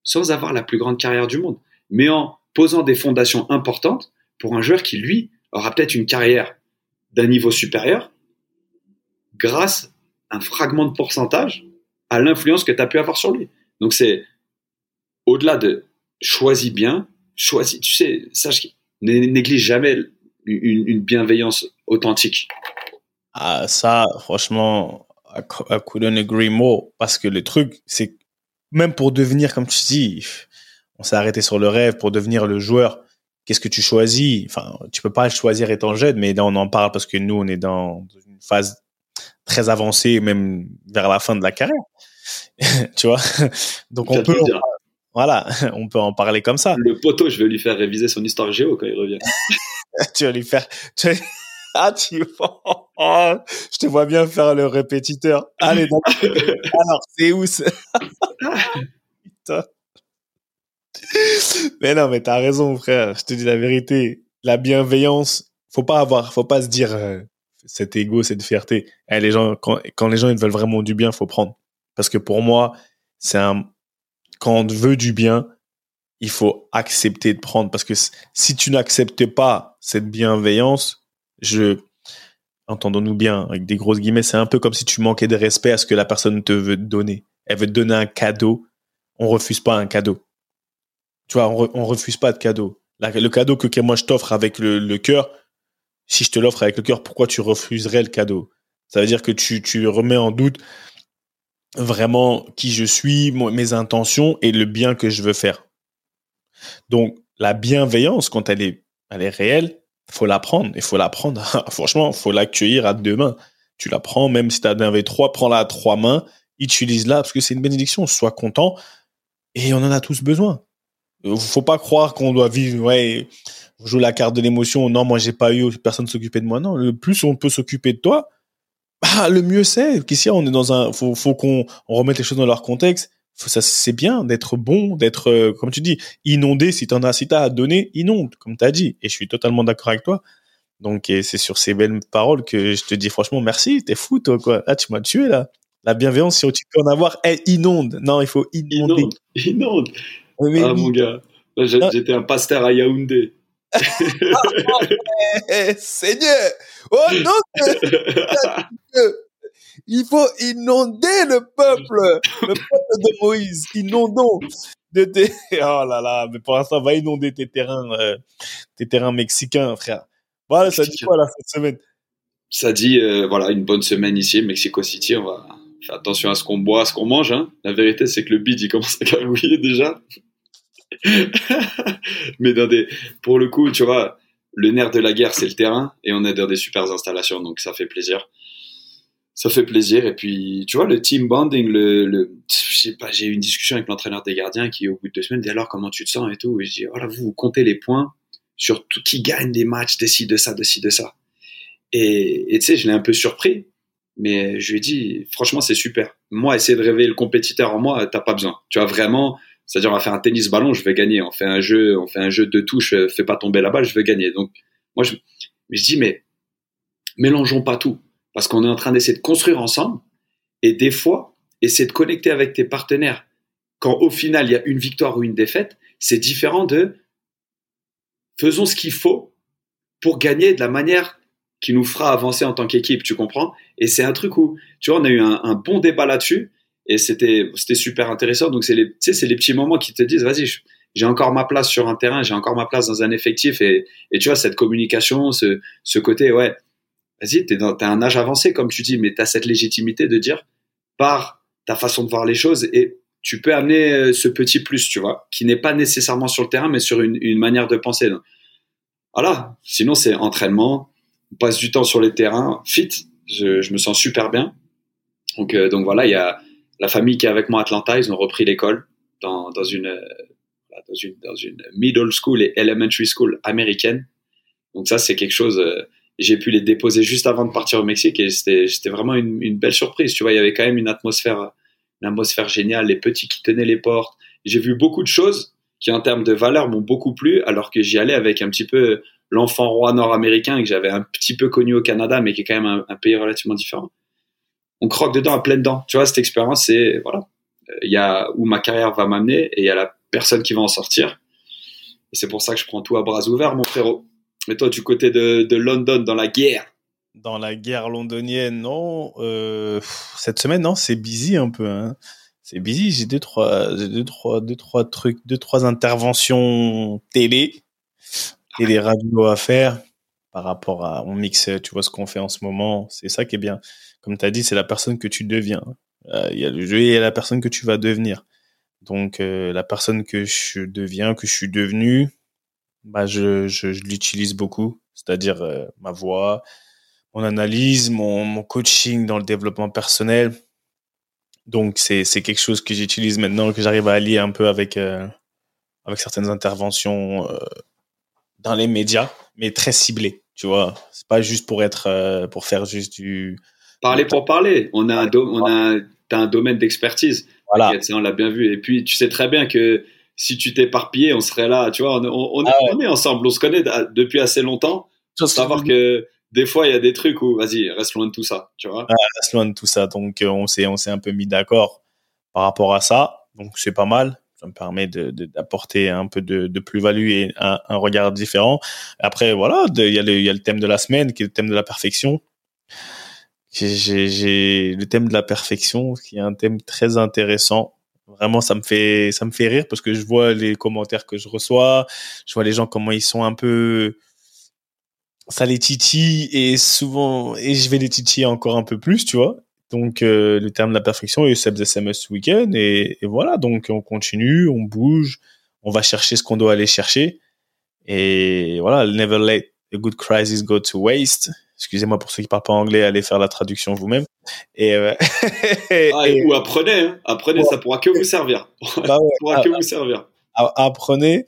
sans avoir la plus grande carrière du monde, mais en posant des fondations importantes pour un joueur qui, lui, aura peut-être une carrière d'un niveau supérieur grâce à un fragment de pourcentage à l'influence que tu as pu avoir sur lui. Donc c'est au-delà de choisis bien, choisis, tu sais, sache, ne néglige jamais une, une bienveillance authentique. Ah, ça, franchement, I cou- I couldn't agree more. Parce que le truc, c'est même pour devenir, comme tu dis, on s'est arrêté sur le rêve, pour devenir le joueur, qu'est-ce que tu choisis? Enfin, tu peux pas le choisir étant jeune, mais là, on en parle parce que nous, on est dans une phase très avancée, même vers la fin de la carrière. tu vois? Donc, on peut. Voilà, on peut en parler comme ça. Le poteau, je vais lui faire réviser son histoire géo quand il revient. tu vas lui faire. tu Ah, tu Oh, je te vois bien faire le répétiteur. Allez, donc, alors, c'est où Putain. Mais non, mais t'as raison, frère. Je te dis la vérité. La bienveillance, faut pas avoir, faut pas se dire euh, cet ego, cette fierté. Eh, les gens, quand, quand les gens ils veulent vraiment du bien, faut prendre. Parce que pour moi, c'est un. Quand on veut du bien, il faut accepter de prendre. Parce que si tu n'acceptes pas cette bienveillance, je. Entendons-nous bien, avec des grosses guillemets, c'est un peu comme si tu manquais de respect à ce que la personne te veut donner. Elle veut te donner un cadeau. On refuse pas un cadeau. Tu vois, on, re- on refuse pas de cadeau. Le cadeau que, moi je t'offre avec le, cœur, si je te l'offre avec le cœur, pourquoi tu refuserais le cadeau? Ça veut dire que tu remets en doute vraiment qui je suis, mes intentions et le bien que je veux faire. Donc, la bienveillance, quand elle est, elle est réelle, faut l'apprendre. Il faut l'apprendre. Franchement, faut l'accueillir à deux mains. Tu la prends, même si tu as un V3, prends-la à trois mains, utilise-la parce que c'est une bénédiction. Sois content. Et on en a tous besoin. Faut pas croire qu'on doit vivre, ouais, joue la carte de l'émotion. Non, moi, j'ai pas eu, personne s'occuper de moi. Non, le plus on peut s'occuper de toi, bah, le mieux c'est. Qu'ici, on est dans un, faut, faut qu'on remette les choses dans leur contexte. Ça, c'est bien d'être bon, d'être, euh, comme tu dis, inondé. Si t'en as, si t'as à donner, inonde, comme t'as dit. Et je suis totalement d'accord avec toi. Donc, c'est sur ces belles paroles que je te dis franchement merci. T'es fou, toi, quoi. Ah, tu m'as tué, là. La bienveillance, si tu peux en avoir, elle inonde. Non, il faut inonder. Inonde. inonde. ah, mon gars. J'étais un pasteur à Yaoundé. Seigneur, oh non, il faut inonder le peuple, le peuple de Moïse, inondons oh là là, mais pour l'instant, va inonder tes terrains, euh, tes terrains mexicains, frère. Voilà, ça dit quoi là cette semaine? Ça dit, euh, voilà, une bonne semaine ici, Mexico City. On va faire attention à ce qu'on boit, à ce qu'on mange. Hein. La vérité, c'est que le bid, il commence à carouiller déjà. mais dans des, pour le coup, tu vois, le nerf de la guerre, c'est le terrain, et on est dans des super installations, donc ça fait plaisir. Ça fait plaisir. Et puis, tu vois, le team bonding, le, pas, j'ai eu une discussion avec l'entraîneur des gardiens qui, au bout de deux semaines, dit alors comment tu te sens? et tout. Et je dis, voilà, vous, vous comptez les points sur tout, qui gagne des matchs, de ci, de ça, de ci, de ça. Et tu sais, je l'ai un peu surpris, mais je lui ai dit, franchement, c'est super. Moi, essayer de réveiller le compétiteur en moi, t'as pas besoin. Tu vois, vraiment, c'est-à-dire, on va faire un tennis ballon, je vais gagner. On fait un jeu, on fait un jeu de touche, euh, fais pas tomber la balle, je vais gagner. Donc, moi, je, dis, mais mélangeons pas tout, parce qu'on est en train d'essayer de construire ensemble. Et des fois, essayer de connecter avec tes partenaires. Quand au final il y a une victoire ou une défaite, c'est différent de faisons ce qu'il faut pour gagner de la manière qui nous fera avancer en tant qu'équipe, tu comprends? Et c'est un truc où, tu vois, on a eu un bon débat là-dessus et c'était c'était super intéressant. Donc c'est les c'est les petits moments qui te disent vas-y j'ai encore ma place sur un terrain, j'ai encore ma place dans un effectif et, et tu vois cette communication, ce, ce côté ouais vas-y t'es dans t'as un âge avancé comme tu dis, mais t'as cette légitimité de dire par ta façon de voir les choses et tu peux amener euh, ce petit plus, tu vois, qui n'est pas nécessairement sur le terrain, mais sur une, manière de penser. voilà. Sinon, c'est entraînement, on passe du temps sur les terrains, fit. Je, je me sens super bien. Donc, euh, donc voilà, il y a, la famille qui est avec moi à Atlanta, ils ont repris l'école dans, dans, une, middle school et elementary school américaine. Donc ça, c'est quelque chose. Euh, j'ai pu les déposer juste avant de partir au Mexique et c'était vraiment une, belle surprise. Tu vois, il y avait quand même une atmosphère, une atmosphère géniale. Les petits qui tenaient les portes. J'ai vu beaucoup de choses qui, en termes de valeur, m'ont beaucoup plu, alors que j'y allais avec un petit peu l'enfant roi nord-américain que j'avais un petit peu connu au Canada, mais qui est quand même un pays relativement différent on croque dedans à pleines dents. Tu vois, cette expérience, c'est voilà, il y a où ma carrière va m'amener et il y a la personne qui va en sortir. Et c'est pour ça que je prends tout à bras ouverts, mon frérot. Mais toi, du côté de, de London, dans la guerre? Dans la guerre londonienne, non. Euh, cette semaine, non, c'est busy un peu. Hein. C'est busy. J'ai deux trois, deux trois, deux trois trucs, deux trois interventions télé, télé radio à faire par rapport à on mixe. Tu vois ce qu'on fait en ce moment. C'est ça qui est bien comme tu as dit, c'est la personne que tu deviens. Euh, il y a le jeu et la personne que tu vas devenir. Donc euh, la personne que je deviens, que je suis devenu, bah je, l'utilise beaucoup, c'est-à-dire euh, ma voix, mon analyse, mon, coaching dans le développement personnel. Donc c'est c'est quelque chose que j'utilise maintenant, que j'arrive à allier un peu avec avec certaines interventions dans les médias, mais très ciblées. Tu vois, c'est pas juste pour être pour faire juste du Parler pour parler. On a un, on a un domaine d'expertise. Voilà. on l'a bien vu. Et puis, tu sais très bien que si tu t'éparpillais, on serait là. Tu vois, on, on, ah on, est ensemble. On se connaît depuis assez longtemps. Savoir que des fois, il y a des trucs où, vas-y, reste loin de tout ça. Tu vois. reste loin de tout ça. Donc, euh, on s'est, on s'est un peu mis d'accord par rapport à ça. Donc, c'est pas mal. Ça me permet d'apporter de, un peu de, de plus-value et un, un, regard différent. Après, voilà, il y, y a le thème de la semaine qui est le thème de la perfection j'ai le thème de la perfection qui est un thème très intéressant vraiment ça me fait ça me fait rire parce que je vois les commentaires que je reçois je vois les gens comment ils sont un peu ça les titille et souvent et je vais les titiller encore un peu plus tu vois Donc euh, le terme de la perfection est Seb's SMS ce et voilà. Donc on continue, on bouge, on va chercher ce qu'on doit aller chercher et voilà. Never let a good crisis go to waste. Excusez-moi pour ceux qui parlent pas anglais, allez faire la traduction vous-même. Et, euh, Ah, et- ou apprenez, hein. apprenez, ça pourra que vous servir. bah ouais, Ça pourra ah, que vous servir. a- apprenez.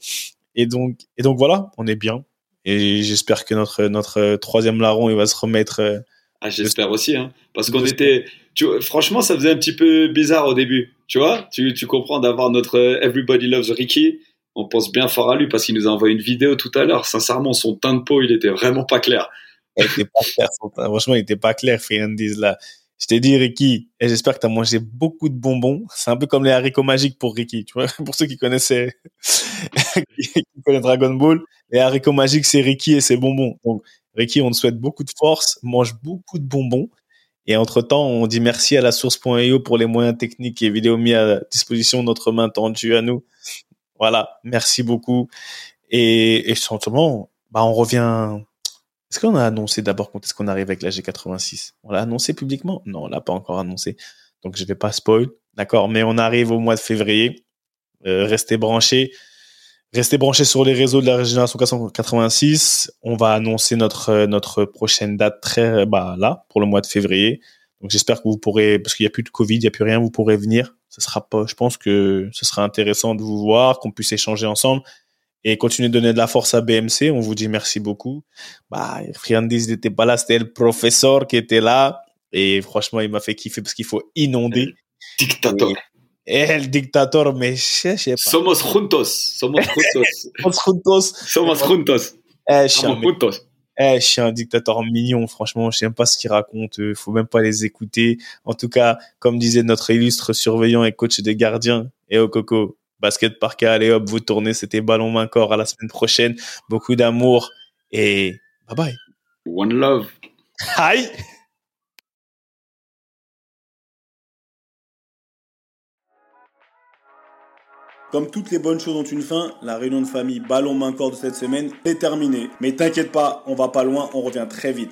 Et donc, et donc voilà, on est bien. Et j'espère que notre notre troisième larron, il va se remettre. euh, Ah, j'espère aussi, hein. Parce qu'on était, tu vois, franchement, ça faisait un petit peu bizarre au début. Tu vois, tu, tu comprends d'avoir notre euh, Everybody Loves Ricky. On pense bien fort à lui parce qu'il nous a envoyé une vidéo tout à l'heure. Sincèrement, son teint de peau, il était vraiment pas clair. Il était pas clair. son. Franchement, il était pas clair, Friandise là. Je t'ai dit, Ricky, et j'espère que tu as mangé beaucoup de bonbons. C'est un peu comme les haricots magiques pour Ricky. Pour ceux qui connaissaient, qui connaissent Dragon Ball, les haricots magiques, c'est Ricky et ses bonbons. Donc, Ricky, on te souhaite beaucoup de force, mange beaucoup de bonbons. Et entre-temps, on dit merci à la source.io pour les moyens techniques et vidéos mis à disposition de notre main tendue à nous. Voilà, merci beaucoup. Et, et bah, on revient. Est-ce qu'on a annoncé d'abord quand est-ce qu'on arrive avec la G86 On l'a annoncé publiquement? Non, on l'a pas encore annoncé. Donc je vais pas spoil, d'accord? Mais on arrive au mois de février. Euh, restez branchés. Restez branchés sur les réseaux de la génération 486. On va annoncer notre euh, notre prochaine date très bah là pour le mois de février. Donc j'espère que vous pourrez parce qu'il y a plus de Covid, il y a plus rien, vous pourrez venir. Ce sera pas je pense que ce sera intéressant de vous voir, qu'on puisse échanger ensemble et continuer de donner de la force à BMC. On vous dit merci beaucoup. Bah, Friandis n'était pas là, c'était le professeur qui était là. Et franchement, il m'a fait kiffer parce qu'il faut inonder. Dictator. Et le dictateur, mais je sais pas. Somos juntos. Somos juntos. Somos juntos. Somos juntos. Eh, je suis un Somos juntos. Eh, je suis un dictateur mignon, franchement, je sais même pas ce qu'il raconte, euh, faut même pas les écouter. En tout cas, comme disait notre illustre surveillant et coach des gardiens, et au coco, basket parquet, allez hop, vous tournez, c'était ballon main corps à la semaine prochaine. Beaucoup d'amour et bye bye. One love. Aïe! Comme toutes les bonnes choses ont une fin, la réunion de famille ballon main corps de cette semaine est terminée. Mais t'inquiète pas, on va pas loin, on revient très vite.